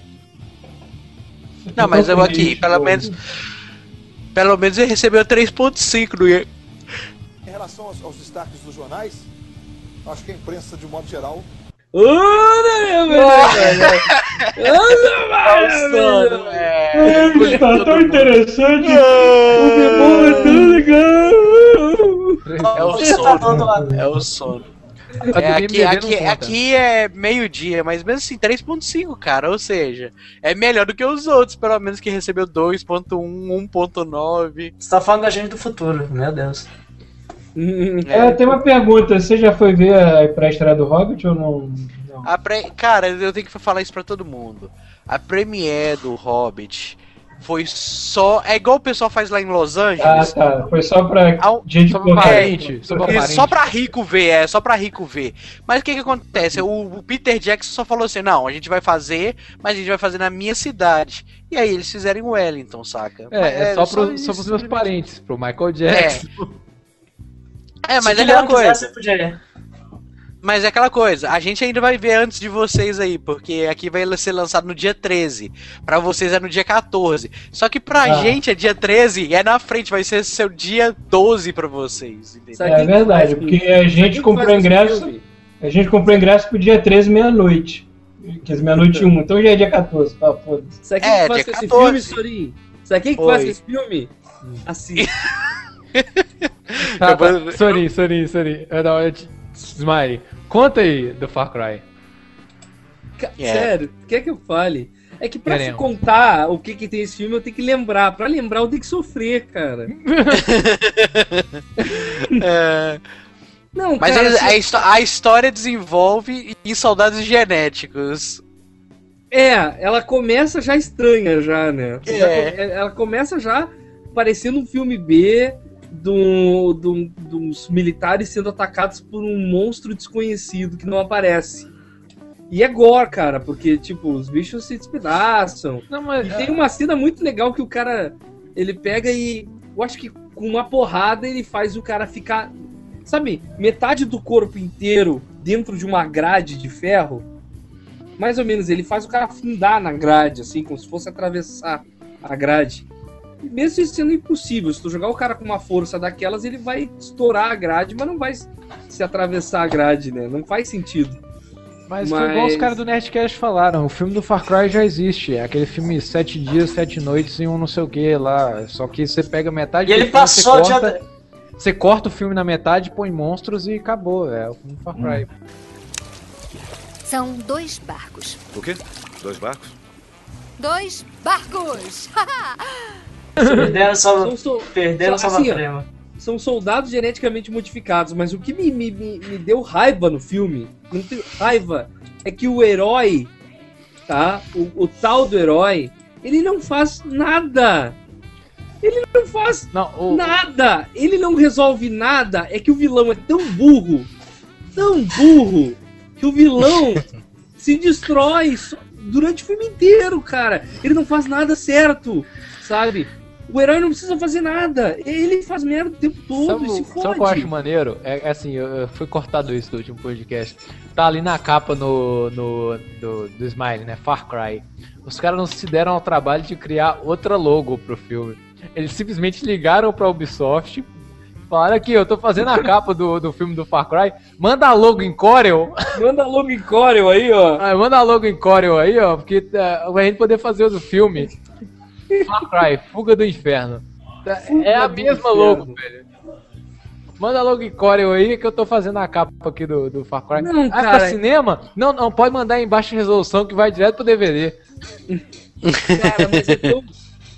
Não, mas eu aqui, pelo menos. Pelo menos ele recebeu 3.5 no Em relação aos, aos destaques dos jornais, acho que a imprensa, de um modo geral, Ele tá tão interessante. O Bebom é tão legal. É o sono. É o sono. É, aqui, aqui, aqui é meio-dia, mas mesmo assim, 3.5, cara. Ou seja, é melhor do que os outros, pelo menos que recebeu 2.1, 1.9. Você tá falando da gente do futuro, meu Deus. É, tem uma pergunta. Você já foi ver a pré-estreia do Hobbit ou não? não? A pre... Cara, eu tenho que falar isso pra todo mundo. A premiere do Hobbit foi só. É igual o pessoal faz lá em Los Ah, Angeles. tá. Foi só pra Ao- gente Só pra parente. Só pra É, parente. só pra rico ver, é, só pra rico ver. Mas o que que acontece? O, Peter Jackson só falou assim: não, a gente vai fazer, mas a gente vai fazer na minha cidade. E aí eles fizeram em Wellington, saca? É, é só, pro, isso, só pros meus parentes, pro Michael Jackson. É, mas Se é aquela coisa. você podia. Mas é aquela coisa, a gente ainda vai ver antes de vocês aí, porque aqui vai ser lançado no dia 13. Pra vocês é no dia 14. Só que pra Ah. gente é dia 13, é na frente, vai ser seu dia 12 pra vocês, entendeu? É verdade, porque a gente comprou ingresso. A gente comprou ingresso pro dia 13, meia-noite. Que é meia-noite e um, então já é dia 14. Tá, foda-se. Sabe quem É, que faz dia esse 14. filme, Sorin? Sabe quem que Oi. faz esse filme? Assim. Tá, tá. Sorry, sorry, sorry. Não, eu te... Smiley, conta aí do Far Cry. Ca- É. Sério, quer que eu fale? É que pra se Queremos. contar o que, que tem esse filme, eu tenho que lembrar. Pra lembrar, eu tenho que sofrer, cara. É, Não, mas cara, a, assim, a a história desenvolve em soldados genéticos. É, ela começa já estranha, já, né? É. Ela começa já parecendo um filme B do, do, dos militares sendo atacados por um monstro desconhecido que não aparece. E é gore, cara, porque, tipo, os bichos se despedaçam. Não, mas. E tem uma cena muito legal que o cara, ele pega e, eu acho que com uma porrada ele faz o cara ficar, sabe, metade do corpo inteiro dentro de uma grade de ferro. Mais ou menos, ele faz o cara afundar na grade, assim, como se fosse atravessar a grade. E mesmo isso sendo impossível, se tu jogar o cara com uma força daquelas, ele vai estourar a grade, mas não vai se atravessar a grade, né? Não faz sentido. Mas, foi igual os Mas- caras do Nerdcast falaram, o filme do Far Cry já existe. É aquele filme Sete Dias, Sete Noites e um não sei o que lá. Só que você pega metade E ele do filme, você passou de. corta, você corta o filme na metade, põe monstros e acabou. É o filme do Far Cry. São dois barcos. O quê? Dois barcos? Dois barcos! Perderam só, São so- perderam só- só assim, ó, são soldados geneticamente modificados, mas o que me, me, me, me deu raiva no filme, não tenho raiva, é que o herói, tá? O, o tal do herói, ele não faz nada. Ele não faz Não, o, nada. Ele não resolve nada. É que o vilão é tão burro, tão burro, que o vilão se destrói durante o filme inteiro, cara. Ele não faz nada certo, sabe? O herói não precisa fazer nada. Ele faz merda o tempo todo Sabe, e se o- sabe o que eu acho maneiro? É, é assim, eu, eu fui cortado isso do último podcast. Tá ali na capa no, no, do, do Smile, né? Far Cry. Os caras não se deram ao trabalho de criar outra logo pro filme. Eles simplesmente ligaram pra Ubisoft. Falaram aqui, eu tô fazendo a capa do, do filme do Far Cry. Manda a logo em Corel. Manda logo em Corel aí, ó. Ah, manda a logo em Corel aí, ó. Porque é, pra gente poder fazer o do filme. Far Cry, Fuga do Inferno. é a do mesma Inferno. logo, velho. Manda logo em Corel aí que eu tô fazendo a capa aqui do, do Far Cry. Não, ah, cara. pra cinema? Não, não, pode mandar em baixa resolução que vai direto pro DVD. Cara, mas é tão-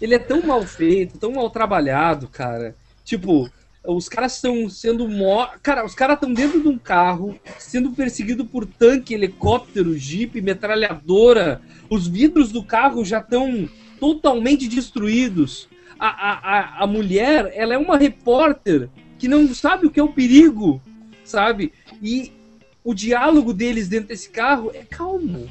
ele é tão mal feito, tão mal trabalhado, cara. Tipo, os caras estão sendo mó. Cara, os caras estão dentro de um carro, sendo perseguido por tanque, helicóptero, jipe, metralhadora. Os vidros do carro já estão totalmente destruídos. a, a, a, a mulher, ela é uma repórter que não sabe o que é o perigo, sabe? E o diálogo deles dentro desse carro é calmo.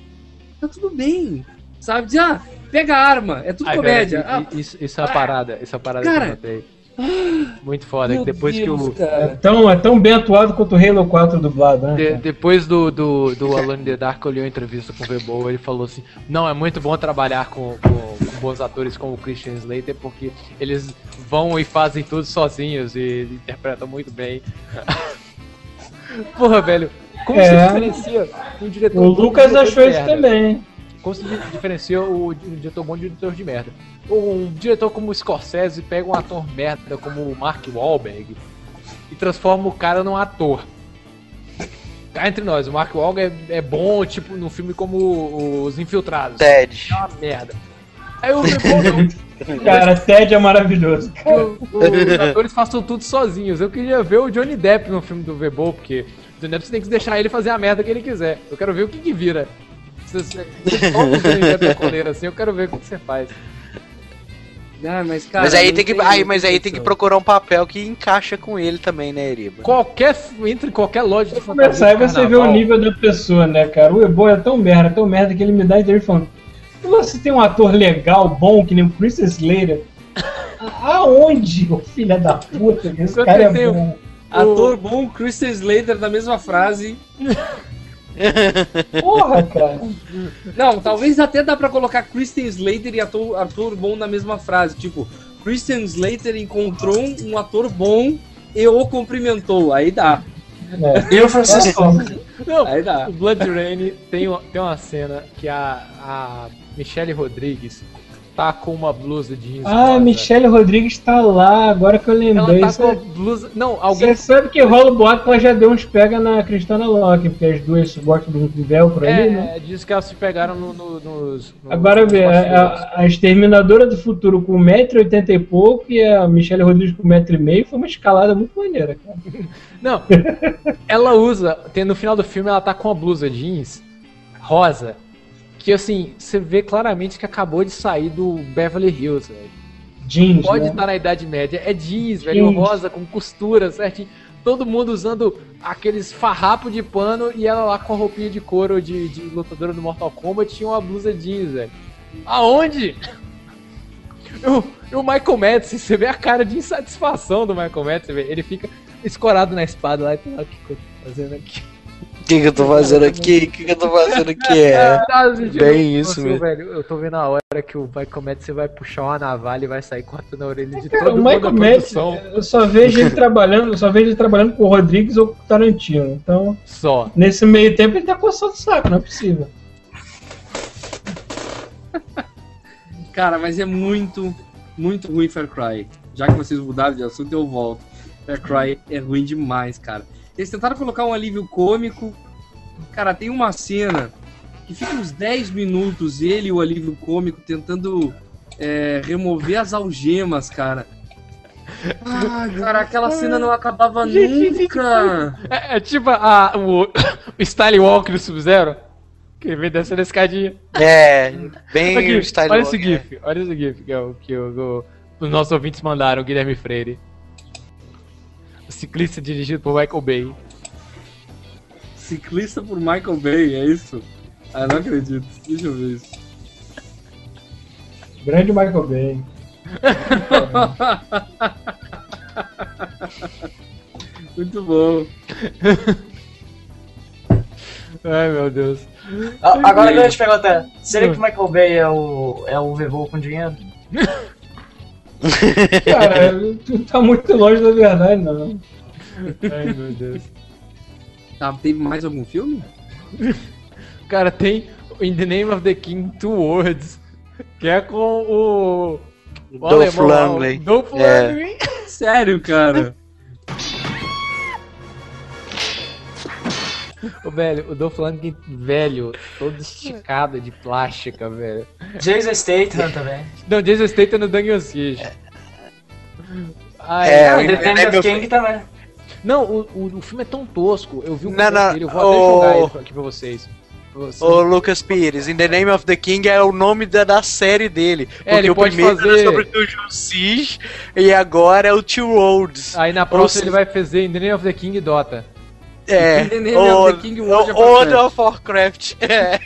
Tá tudo bem. Sabe? Diz, ah, pega a arma, é tudo Ai, comédia. velho, Ah, isso, isso é uma parada, isso é uma parada Cara, que eu notei. Muito foda. meu depois Deus, que o. cara. É tão, é tão bem atuado quanto o Halo 4 dublado, né? de- depois do, do, do Alone in the Dark, eu li uma entrevista com o Vebo, ele falou assim: Não, é muito bom trabalhar com, com, com bons atores como o Christian Slater, porque eles vão e fazem tudo sozinhos e interpretam muito bem. Porra, velho, como É. se diferencia um diretor O Lucas achou isso também. Como se di- diferencia o di- diretor bom de diretor de merda? Um diretor como o Scorsese pega um ator merda como o Mark Wahlberg e transforma o cara num ator. Cá entre nós, o Mark Wahlberg é, é bom, tipo, num filme como Os Infiltrados. Ted. É uma merda. Aí o Vebo Cara, Ted é maravilhoso. os atores façam tudo sozinhos. Eu queria ver o Johnny Depp no filme do Vebo, porque o Johnny Depp você tem que deixar ele fazer a merda que ele quiser. Eu quero ver o que, que vira. Você, solta o assim, eu quero ver o que, você faz. Ah, mas, cara, mas aí tem que, aí, mas aí tem que procurar um papel que encaixa com ele também, né, Eriba? Qualquer, entre qualquer loja de Começar aí você vê o nível da pessoa, né, cara? O Ebo é tão merda, tão merda que ele me dá entrevista falando. Se você tem um ator legal, bom, que nem o Chris Slater, aonde, ô filha da puta, esse cara é bom? Ator bom, Christian Slater na mesma frase. Porra, cara. Não, talvez até dá pra colocar Christian Slater e ator, ator bom na mesma frase. Tipo, Christian Slater encontrou um ator bom e o cumprimentou. Aí dá. É. E o Francisco? Não, Aí dá. o Blood Rain tem, uma- tem uma cena que a, a Michelle Rodrigues tá com uma blusa jeans. Ah, rosa. Michelle Rodrigues tá lá, agora que eu Ela lembrei. tá com Você blusa. Não, alguém. sabe que rola o boato que ela já deu uns pega na Cristana Locke, porque as duas gostam do velcro ali, né? É, diz que elas se pegaram no, no- nos. Agora vê, a, a- a Exterminadora do Futuro com 1,80m e pouco e a Michelle Rodrigues com 1,5m foi uma escalada muito maneira, cara. Não, ela usa. Tem, no final do filme ela tá com uma blusa jeans rosa. Que assim, você vê claramente que acabou de sair do Beverly Hills, velho. Jeans, Pode né? estar na Idade Média. É jeans, velho, Jeans. rosa, com costura, certinho. Todo mundo usando aqueles farrapos de pano e ela lá com a roupinha de couro de, de lutadora do Mortal Kombat tinha uma blusa jeans, velho. Aonde? O, o Michael Madsen, você vê a cara de insatisfação do Michael Madsen, velho. Ele fica escorado na espada lá e fala, o que, que eu tô fazendo aqui? O que, que eu tô fazendo aqui? O que, que eu tô fazendo aqui? É. Bem isso mesmo. velho. Eu tô vendo a hora que o Michael Madsen vai puxar uma navalha e vai sair cortando a orelha de todo o mundo da Michael Madsen, eu só vejo ele trabalhando, eu só vejo ele trabalhando com o Rodrigues ou com o Tarantino. Então, Só. nesse meio tempo ele tá coçando o saco, não é possível. Cara, mas é muito, muito ruim Far Cry. Já que vocês mudaram de assunto, eu volto. Far Cry é ruim demais, cara. Eles tentaram colocar um alívio cômico. Cara, tem uma cena que fica uns 10 minutos ele e o alívio cômico tentando é, remover as algemas, cara. Ah, cara, aquela cena não acabava nunca. É, é tipo a, o, o Style Walk do Sub-Zero. Que ele vem descendo a escadinha. É, bem Aqui, o Style olha Walk, esse GIF, olha esse GIF que, é o, que o- o- os nossos ouvintes mandaram, o Guilherme Freire. Ciclista dirigido por Michael Bay. Ciclista por Michael Bay, é isso? Ah, não acredito. Deixa eu ver isso. Grande Michael Bay. Muito bom. Ai meu Deus. A- Agora a grande pergunta é: será que o Michael Bay é o, é o Vevô com dinheiro? Cara, tu tá muito longe da verdade, não. Ai meu Deus. Tá, tem mais algum filme? Cara, tem In the Name of the King Two Words. Que é com o. o Dolph o Lundgren. Dolph É. Lundgren. Sério, cara? O velho, o Dolph Lundgren velho, todo esticado de plástica, velho. Jason Statham também. Não, Jason Statham no Dungeon Siege. Ai, É, Ah, o- The é Taming of meu King também. Não, o, o, o filme é tão tosco. Eu vi o Não, não, dele, eu vou até o- jogar ele aqui pra vocês. Você- Ô Lucas Pires, In the Name of the King é o nome da, da série dele. É, Porque ele o pode primeiro fazer- era sobre o Siege e agora é o Two Roads. Aí na Ou próxima seja, ele vai fazer In the Name of the King Dota. É, the Name o- of the King, World of o- World Warcraft. of Warcraft. É.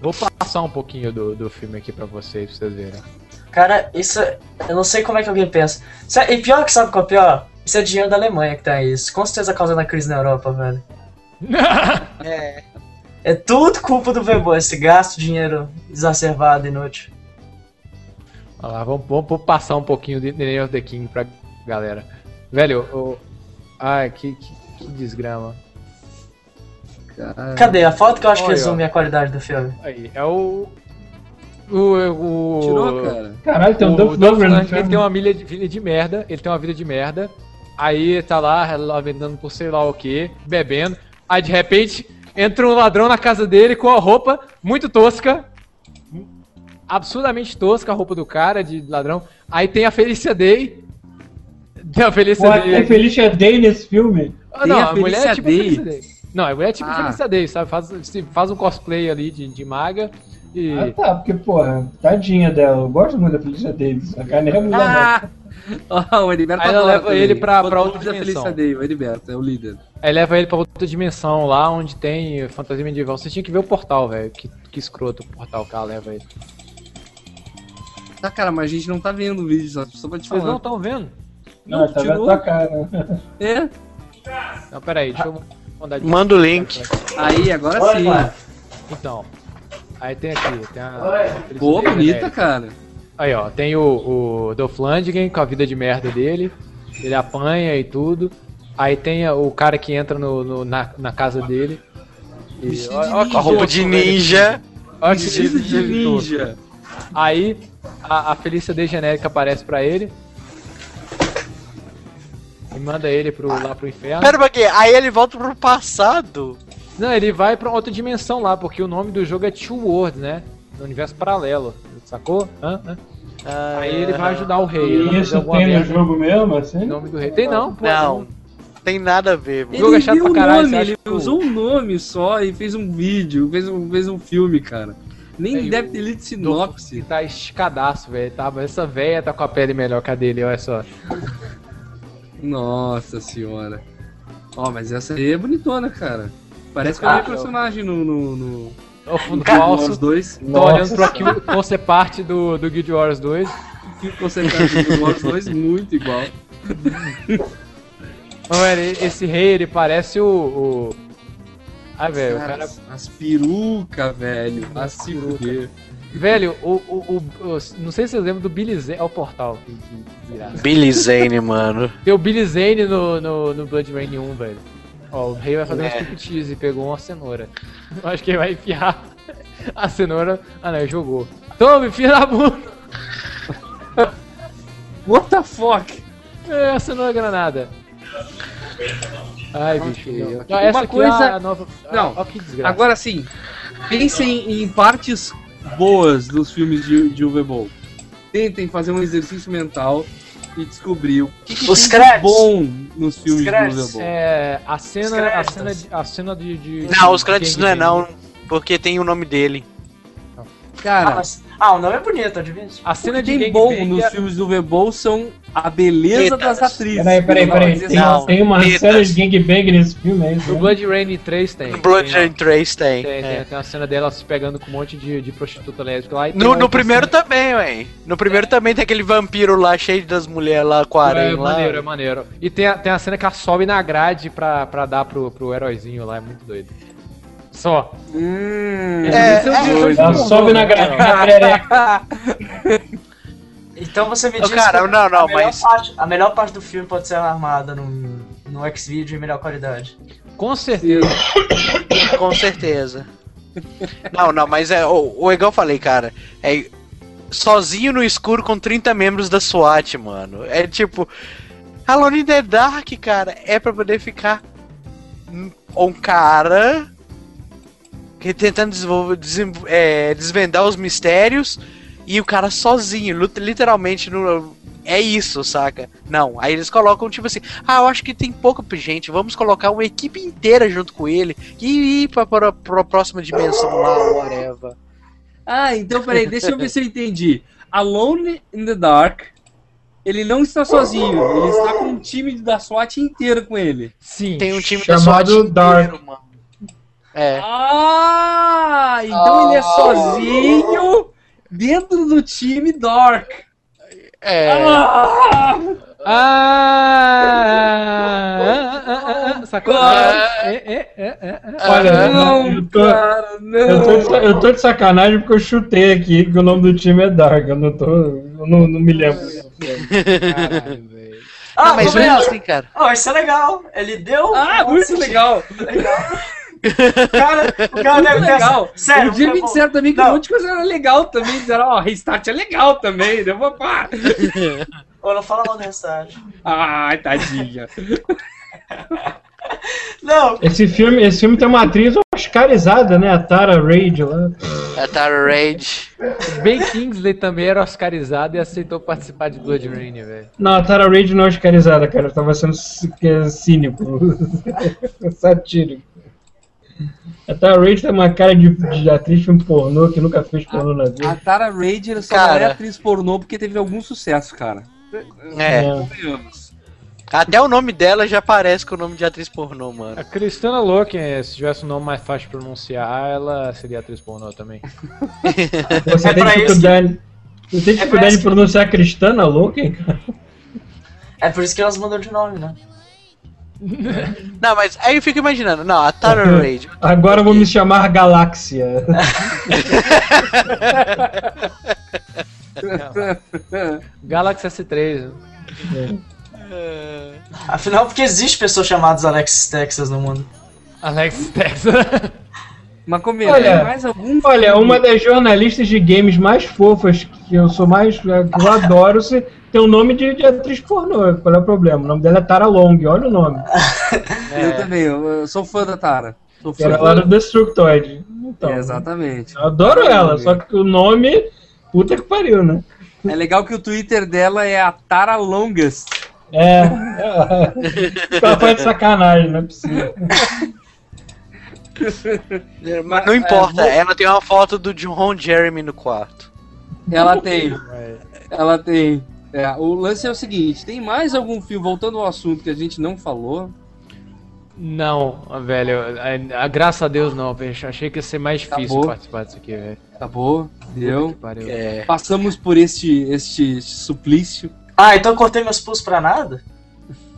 Vou passar um pouquinho do, do filme aqui pra vocês, pra vocês verem. Cara, isso. é- Eu não sei como é que alguém pensa. É- E pior que sabe qual é o pior? Isso é dinheiro da Alemanha que tá isso. Com certeza causando a crise na Europa, velho. É. É tudo culpa do Vebo, esse gasto de dinheiro exacerbado, inútil. Olha lá, vamos, vamos passar um pouquinho de The Name of the King pra galera. Velho, o. Ai, que, que, que desgrama. Cadê? A foto que eu acho que resume a qualidade do filme. Aí, é o. O. o Tirou, cara? Caralho, tem um Dolph Lundgren no filme. tem uma milha de, vida de merda. Ele tem uma vida de merda. Aí tá lá, lá vendendo por sei lá o que, bebendo. Aí de repente entra um ladrão na casa dele com a roupa muito tosca. Absurdamente tosca a roupa do cara de ladrão. Aí tem a Felícia Day. Tem a Felícia Pô, Day. tem Felicia Day nesse filme? Ah, não, a, a mulher é Felícia tipo Day. Felícia Day. Não, a mulher é tipo Ah. Felícia Day, sabe? Faz, se- faz um cosplay ali de, de maga e. Ah, tá, porque, porra, tadinha dela. Eu gosto muito da Felicia Davis. A cara não é mulher, Ah! Ó, o Heriberto Aí ela leva também. ele pra- pra outra da dimensão. Felícia Day, o Heriberto, é o líder. Aí leva ele pra outra dimensão lá onde tem fantasia medieval. Você tinha que ver o portal, velho. Que, que escroto o portal que ela leva ele. Tá, cara, mas a gente não tá vendo o vídeo, só, só pra te Vocês falar. não estão vendo? Não. Não, tá vendo a tirou? tua cara. É? Não, peraí, deixa eu mandar de Manda o link. Aí, agora Olha, sim. mano. Então. Aí tem aqui, tem a. Pô, bonita, cara. Aí, ó, tem o, o Dolph Lundgren com a vida de merda dele. Ele apanha e tudo. Aí tem o cara que entra no, no- na, na casa dele. E, ó- de ó a roupa de ninja. Olha que de ninja. Aí a, a Felícia D genérica aparece pra ele. Manda ele pro, lá pro inferno. Pera um pouquinho, aí ele volta pro passado. Não, ele vai pra outra dimensão lá, porque o nome do jogo é Two Worlds, né? No universo paralelo. Sacou? Hã? Hã? Aí ele vai ajudar o rei. ele E fazer isso tem no jogo mesmo, assim? nome do rei. Tem não, pô. Não, tem nada a ver, mano. O jogo é Ele chato pra o caralho, nome, ele que usou um nome só e fez um vídeo, fez um, fez um filme, cara. Nem Aí deve ter lido Ele sinopse. tá esticadaço, velho. Tá, essa véia tá com a pele melhor que a dele, olha só. Nossa senhora. Ó, mas essa aí é bonitona, cara. Parece que é o meu personagem no. no, no... O fundo Cara, falso. Os dois. Tô olhando pra aqui você parte do, do Guild Wars 2. Que concentração os dois muito igual. Velho, esse rei, ele parece o. o... Ah, velho, o Cara, cara. As perucas, velho. A se fuder. Velho, o, o, o, o- Não sei se vocês lembram do Billy Zane. Olha o portal. Que, que desgraça. Billy Zane, mano. Tem o Billy Zane no, no, no Blood Rain 1, velho. Ó, o rei vai fazer um É. striptease e pegou uma cenoura. Eu acho que ele vai enfiar a cenoura. Ah, não, ele jogou. Tome, filho da puta! What the fuck? É, a cenoura granada. Ai, bicho. Não, essa Uma aqui coisa- é a nova. Não, Ó, que desgraça. Agora sim, pensem em partes boas dos filmes de, de Uwe Boll. Tentem fazer um exercício mental e descobrir o que, que Os tem bom nos filmes de. Uwe Boll. É, a cena, a cena, de, a cena de, de Não, os créditos não é não, porque tem o nome dele. Ah, Cara, mas- ah, o nome é bonito, adivinha? A cena de Bang nos é- filmes do Boll são a beleza Tetas. das atrizes. Peraí, peraí, Não, peraí. Tem, Não, tem uma tetas. cena de gangbang nesse filme, é isso? No né? Blood Rain 3 tem. Blood tem, and Trace tem. Tem, tem, é. tem uma cena dela se pegando com um monte de, de prostituta lésbica lá. E tem No, no primeiro cena- também, ué. No primeiro também tem aquele vampiro lá, cheio das mulheres lá, com É aranha lá. maneiro, é maneiro. E tem a, tem a cena que ela sobe na grade pra, pra dar pro, pro heróizinho lá, é muito doido. Só. Hum, É, é. Ela sobe na grade. Então você me diz cara, que não, não, a, melhor mas- parte, a melhor parte do filme pode ser armada no, no X-Video em melhor qualidade. Com certeza. Com certeza. Não, não, mas é. O, o igual eu falei, cara. É. Sozinho no escuro com 30 membros da SWAT, mano. É tipo. Alone in the Dark, cara, é pra poder ficar. um- Um cara. Tentando é, desvendar os mistérios. E o cara sozinho, literalmente no, é isso, saca? Não, aí eles colocam tipo assim, ah, eu acho que tem pouca gente, vamos colocar uma equipe inteira junto com ele e ir pra, pra, pra próxima dimensão lá, whatever. Ah, então peraí, deixa eu ver se eu entendi. Alone in the Dark, ele não está sozinho, ele está com um time da SWAT inteiro com ele. Sim. Tem um time da SWAT Chamado inteiro, Dark. mano. É. Ah, então ele é sozinho dentro do time Dark. É. Ah! Ah! ah, ah, ah, ah, Sacou? Ah. É, é, é, é, é. Olha, não, eu, tô, cara, não. eu, tô de, sa- eu tô de sacanagem porque eu chutei aqui que o nome do time é Dark. Eu não tô. Eu não, não me lembro. Caralho, velho. Ah, Não, mas mas mesmo assim, cara. Oh, isso é legal. Ele deu. Ah, muito legal. O cara, o cara Muito deve ter- legal. Sério, o dia me disseram também que um Não. monte de coisa era legal também. Disseram, ó, restart é legal também. Deu uma pá. Ô, não fala mal do restart. Ai, tadinha. Não, Esse filme, esse filme tem uma atriz oscarizada, né? A Tara Reid lá. A Tara Rage. Ben Kingsley também era oscarizado e aceitou participar de Blood Rain, velho. Não, a Tara Reid não é oscarizada, cara. Eu tava sendo é cínico. Satírico. A Tara Reid tem uma cara de, de atriz de filme pornô que nunca fez pornô na A vida. Tara Rager só Cara. não é atriz pornô porque teve algum sucesso, cara. É. É. Convenhamos. Até o nome dela já parece com o nome de atriz pornô, mano. A Cristana Loken, se tivesse um nome mais fácil de pronunciar, ela seria atriz pornô também. Você É tem que isso cuidar, você tem que é de que- pronunciar Cristana Loken, cara. é por isso que elas mudam de nome, né? Não, mas aí eu fico imaginando, não, a Tara Rage. Agora eu vou me chamar Galáxia. Galaxy S3. Afinal, porque existe pessoas chamadas Alexis Texas no mundo. Alex Texas. Mas comenta, Olha, tem mais algum Olha, filme? uma das jornalistas de games mais fofas que eu sou mais. que eu adoro, se tem o nome de, de atriz pornô. Qual é o problema? O nome dela é Tara Long, olha o nome. Eu também, eu, eu sou fã da Tara. Sou fã. Era lá do Destructoid. Então, É, exatamente. eu adoro ela, só que o nome. Puta que pariu, né? É legal que o Twitter dela é a Tara Longest. É. Ela, ela faz de sacanagem, não é possível. Mas não importa, ela tem uma foto do John Jeremy no quarto. Ela tem. Ela tem. É, o lance é o seguinte: tem mais algum filme, voltando ao assunto que a gente não falou? Não, velho, a, a- graças a Deus não, velho. Achei que ia ser mais difícil Acabou. participar disso aqui, velho. Acabou, deu. É. Passamos por este, este suplício. Ah, então eu cortei meus pulsos pra nada?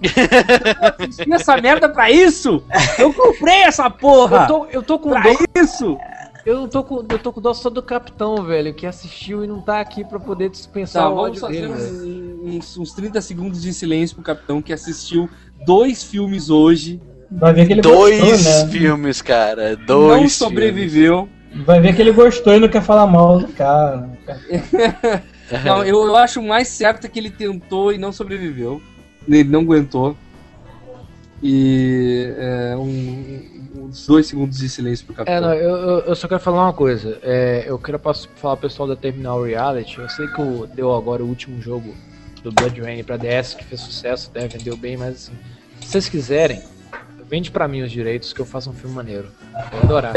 Fiz essa merda pra isso? Eu comprei essa porra! Eu tô, eu tô com Pra dó. isso! Eu tô com, eu tô com dó só do capitão, velho, que assistiu e não tá aqui pra poder dispensar Tá, o vamos ódio fazer dele, uns, uns, uns 30 segundos de silêncio pro capitão que assistiu dois filmes hoje, Vai ver que ele Dois gostou, né? filmes, cara. Dois não sobreviveu. Vai ver que ele gostou e não quer falar mal do cara. Não, eu, eu acho mais certo que ele tentou e não sobreviveu. Ele não aguentou. E é, um- uns dois segundos de silêncio pro É, capitão. não, eu, eu, só quero falar uma coisa. É, eu quero falar pro pessoal da Terminal Reality. Eu sei que o, deu agora o último jogo do Blood Rain pra DS, que fez sucesso, né, vendeu bem, mas assim, se vocês quiserem, vende pra mim os direitos que eu faço um filme maneiro. Eu vou adorar.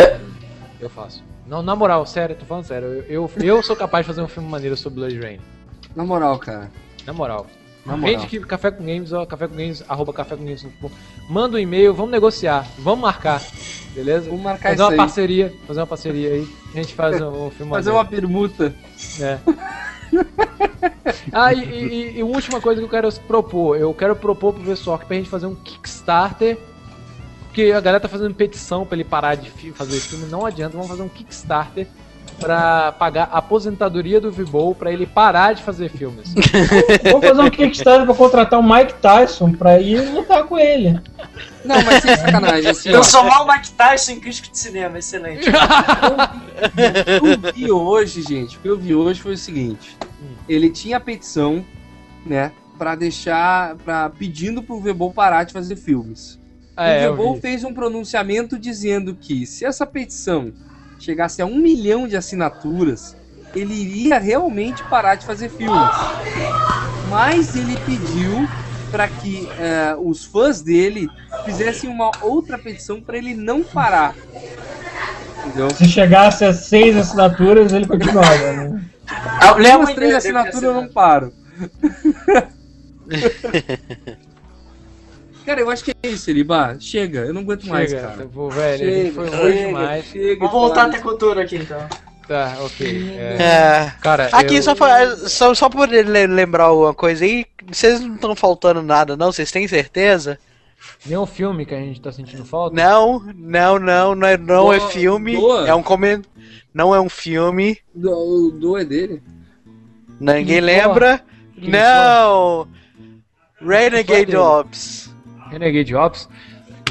Eu faço. Não, na moral, sério, tô falando sério. Eu, eu, eu sou capaz de fazer um filme maneiro sobre Blood Rain. Na moral, cara. Na moral. Vende que Café com Games, ó, Café com Games, arroba Café com Games. Manda um e-mail, vamos negociar, vamos marcar, beleza? Vamos marcar fazer uma aí. parceria, fazer uma parceria aí, a gente faz um, um filme Fazer uma permuta. É. ah, e, e, e última coisa que eu quero propor, eu quero propor pro pessoal que pra gente fazer um Kickstarter, porque a galera tá fazendo petição pra ele parar de fazer filme, não adianta, vamos fazer um Kickstarter pra pagar a aposentadoria do Vibol pra ele parar de fazer filmes. Vamos fazer um Kickstarter pra contratar o Mike Tyson pra ir lutar com ele. Não, mas sem sacanagem, assim. Transformar o Mike Tyson em crítico de cinema, excelente. O que eu vi hoje, gente, o que eu vi hoje foi o seguinte: ele tinha a petição, né, pra deixar, pra, pedindo pro Vebol parar de fazer filmes. Ah, é, o eu Vebol fez um pronunciamento dizendo que se essa petição chegasse a um milhão de assinaturas, ele iria realmente parar de fazer filmes. mas ele pediu para que eh, os fãs dele fizessem uma outra petição para ele não parar. Entendeu? Se chegasse a seis assinaturas, ele continuava, né? Ah, Lê umas três assinaturas eu não paro. Cara, eu acho que é isso, Eliba. Chega, eu não aguento mais, Chega, cara. pô, velho, Chega, foi chega, longe demais. chega Vou voltar até cultura aqui então. Tá, ok. É. É. Cara, Aqui, eu- só, pra, só, só pra lembrar uma coisa aí, vocês não estão faltando nada, não? Vocês têm certeza? Nenhum filme que a gente tá sentindo falta? Não, não, não, não é, não é filme. doa. É um coment... Não é um filme. Do, do é dele? Ninguém lembra? Quem Não! Renegade? Ops. Renegade Ops.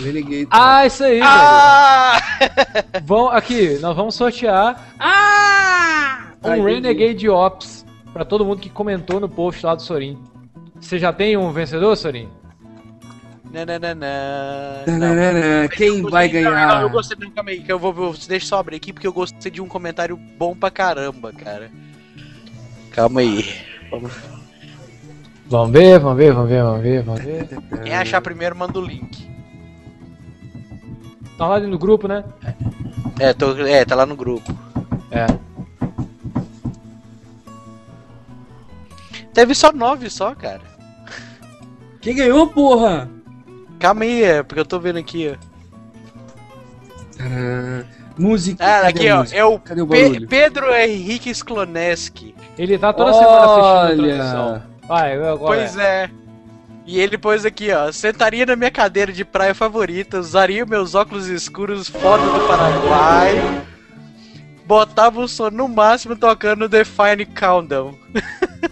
Renegade. Ah, isso aí, Ah! velho. Vão, aqui, nós vamos sortear Ah! um Ai, Renegade Ops pra todo mundo que comentou no post lá do Sorin. Você já tem um vencedor, Sorin? Nananana. Tananana, Quem vai Não, não, ganhar? eu gostei, não, calma aí, que eu vou, vou deixa eu só abrir aqui porque eu gostei de um comentário bom pra caramba, cara. Calma aí. Vamos- Vamos ver, vamos ver, vamos ver, vamos ver, vamos ver. Quem achar primeiro manda o link. Tá lá no grupo, né? É, tô, é, tá lá no grupo. É. Teve só nove só, cara. Quem ganhou, porra? Calma aí, é, porque eu tô vendo aqui, ó. Ah, música. Ah, cadê aqui, ó. É o Cadê o Pe- barulho? Pedro Henrique Skloneski. Ele tá toda semana assistindo Olha. a transmissão. Vai, agora. Pois é. E ele pôs aqui, ó. Sentaria na minha cadeira de praia favorita, usaria meus óculos escuros foda do Paraguai. Botava o som no máximo tocando Define Countdown.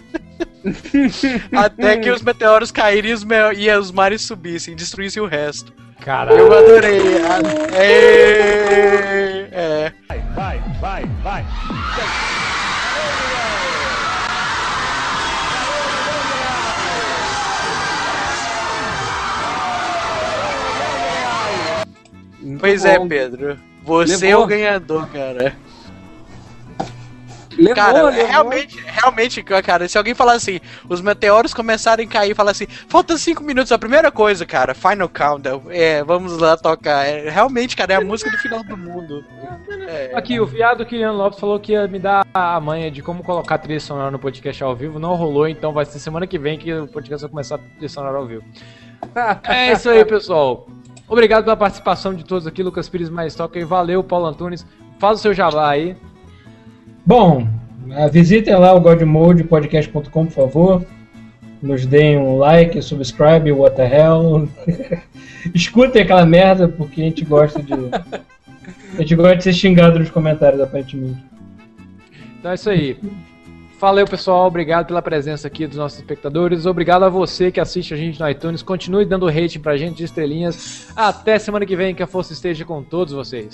Até que os meteoros caírem e os, e os mares subissem, destruíssem o resto. Caralho. Eu adorei. Ah, É. é. Vai, vai, vai. Pois é. Pedro. Você é Levou? o ganhador, cara. Levou, Cara, levou. realmente, realmente, cara, se alguém falar assim, os meteoros começarem a cair e falar assim, falta 5 minutos, a primeira coisa, cara, Final Countdown, é, vamos lá tocar. É, realmente, cara, é a música do final do mundo. É, Aqui, o viado Kilian Lopes falou que ia me dar a manha de como colocar trilha sonora no podcast ao vivo. Não rolou, então vai ser semana que vem que o podcast vai começar a trilha sonora ao vivo. É isso aí, pessoal. Obrigado pela participação de todos aqui, Lucas Pires mais toca e valeu, Paulo Antunes. Faz o seu jabá aí. Bom, eh, visitem lá o godmodepodcast.com, por favor. Nos deem um like, subscribe, what the hell. Escutem aquela merda, porque a gente gosta de. A gente gosta de ser xingado nos comentários, aparentemente. Então é isso aí. Valeu, pessoal. Obrigado pela presença aqui dos nossos espectadores. Obrigado a você que assiste a gente no iTunes. Continue dando rating pra gente de estrelinhas. Até semana que vem. Que a força esteja com todos vocês.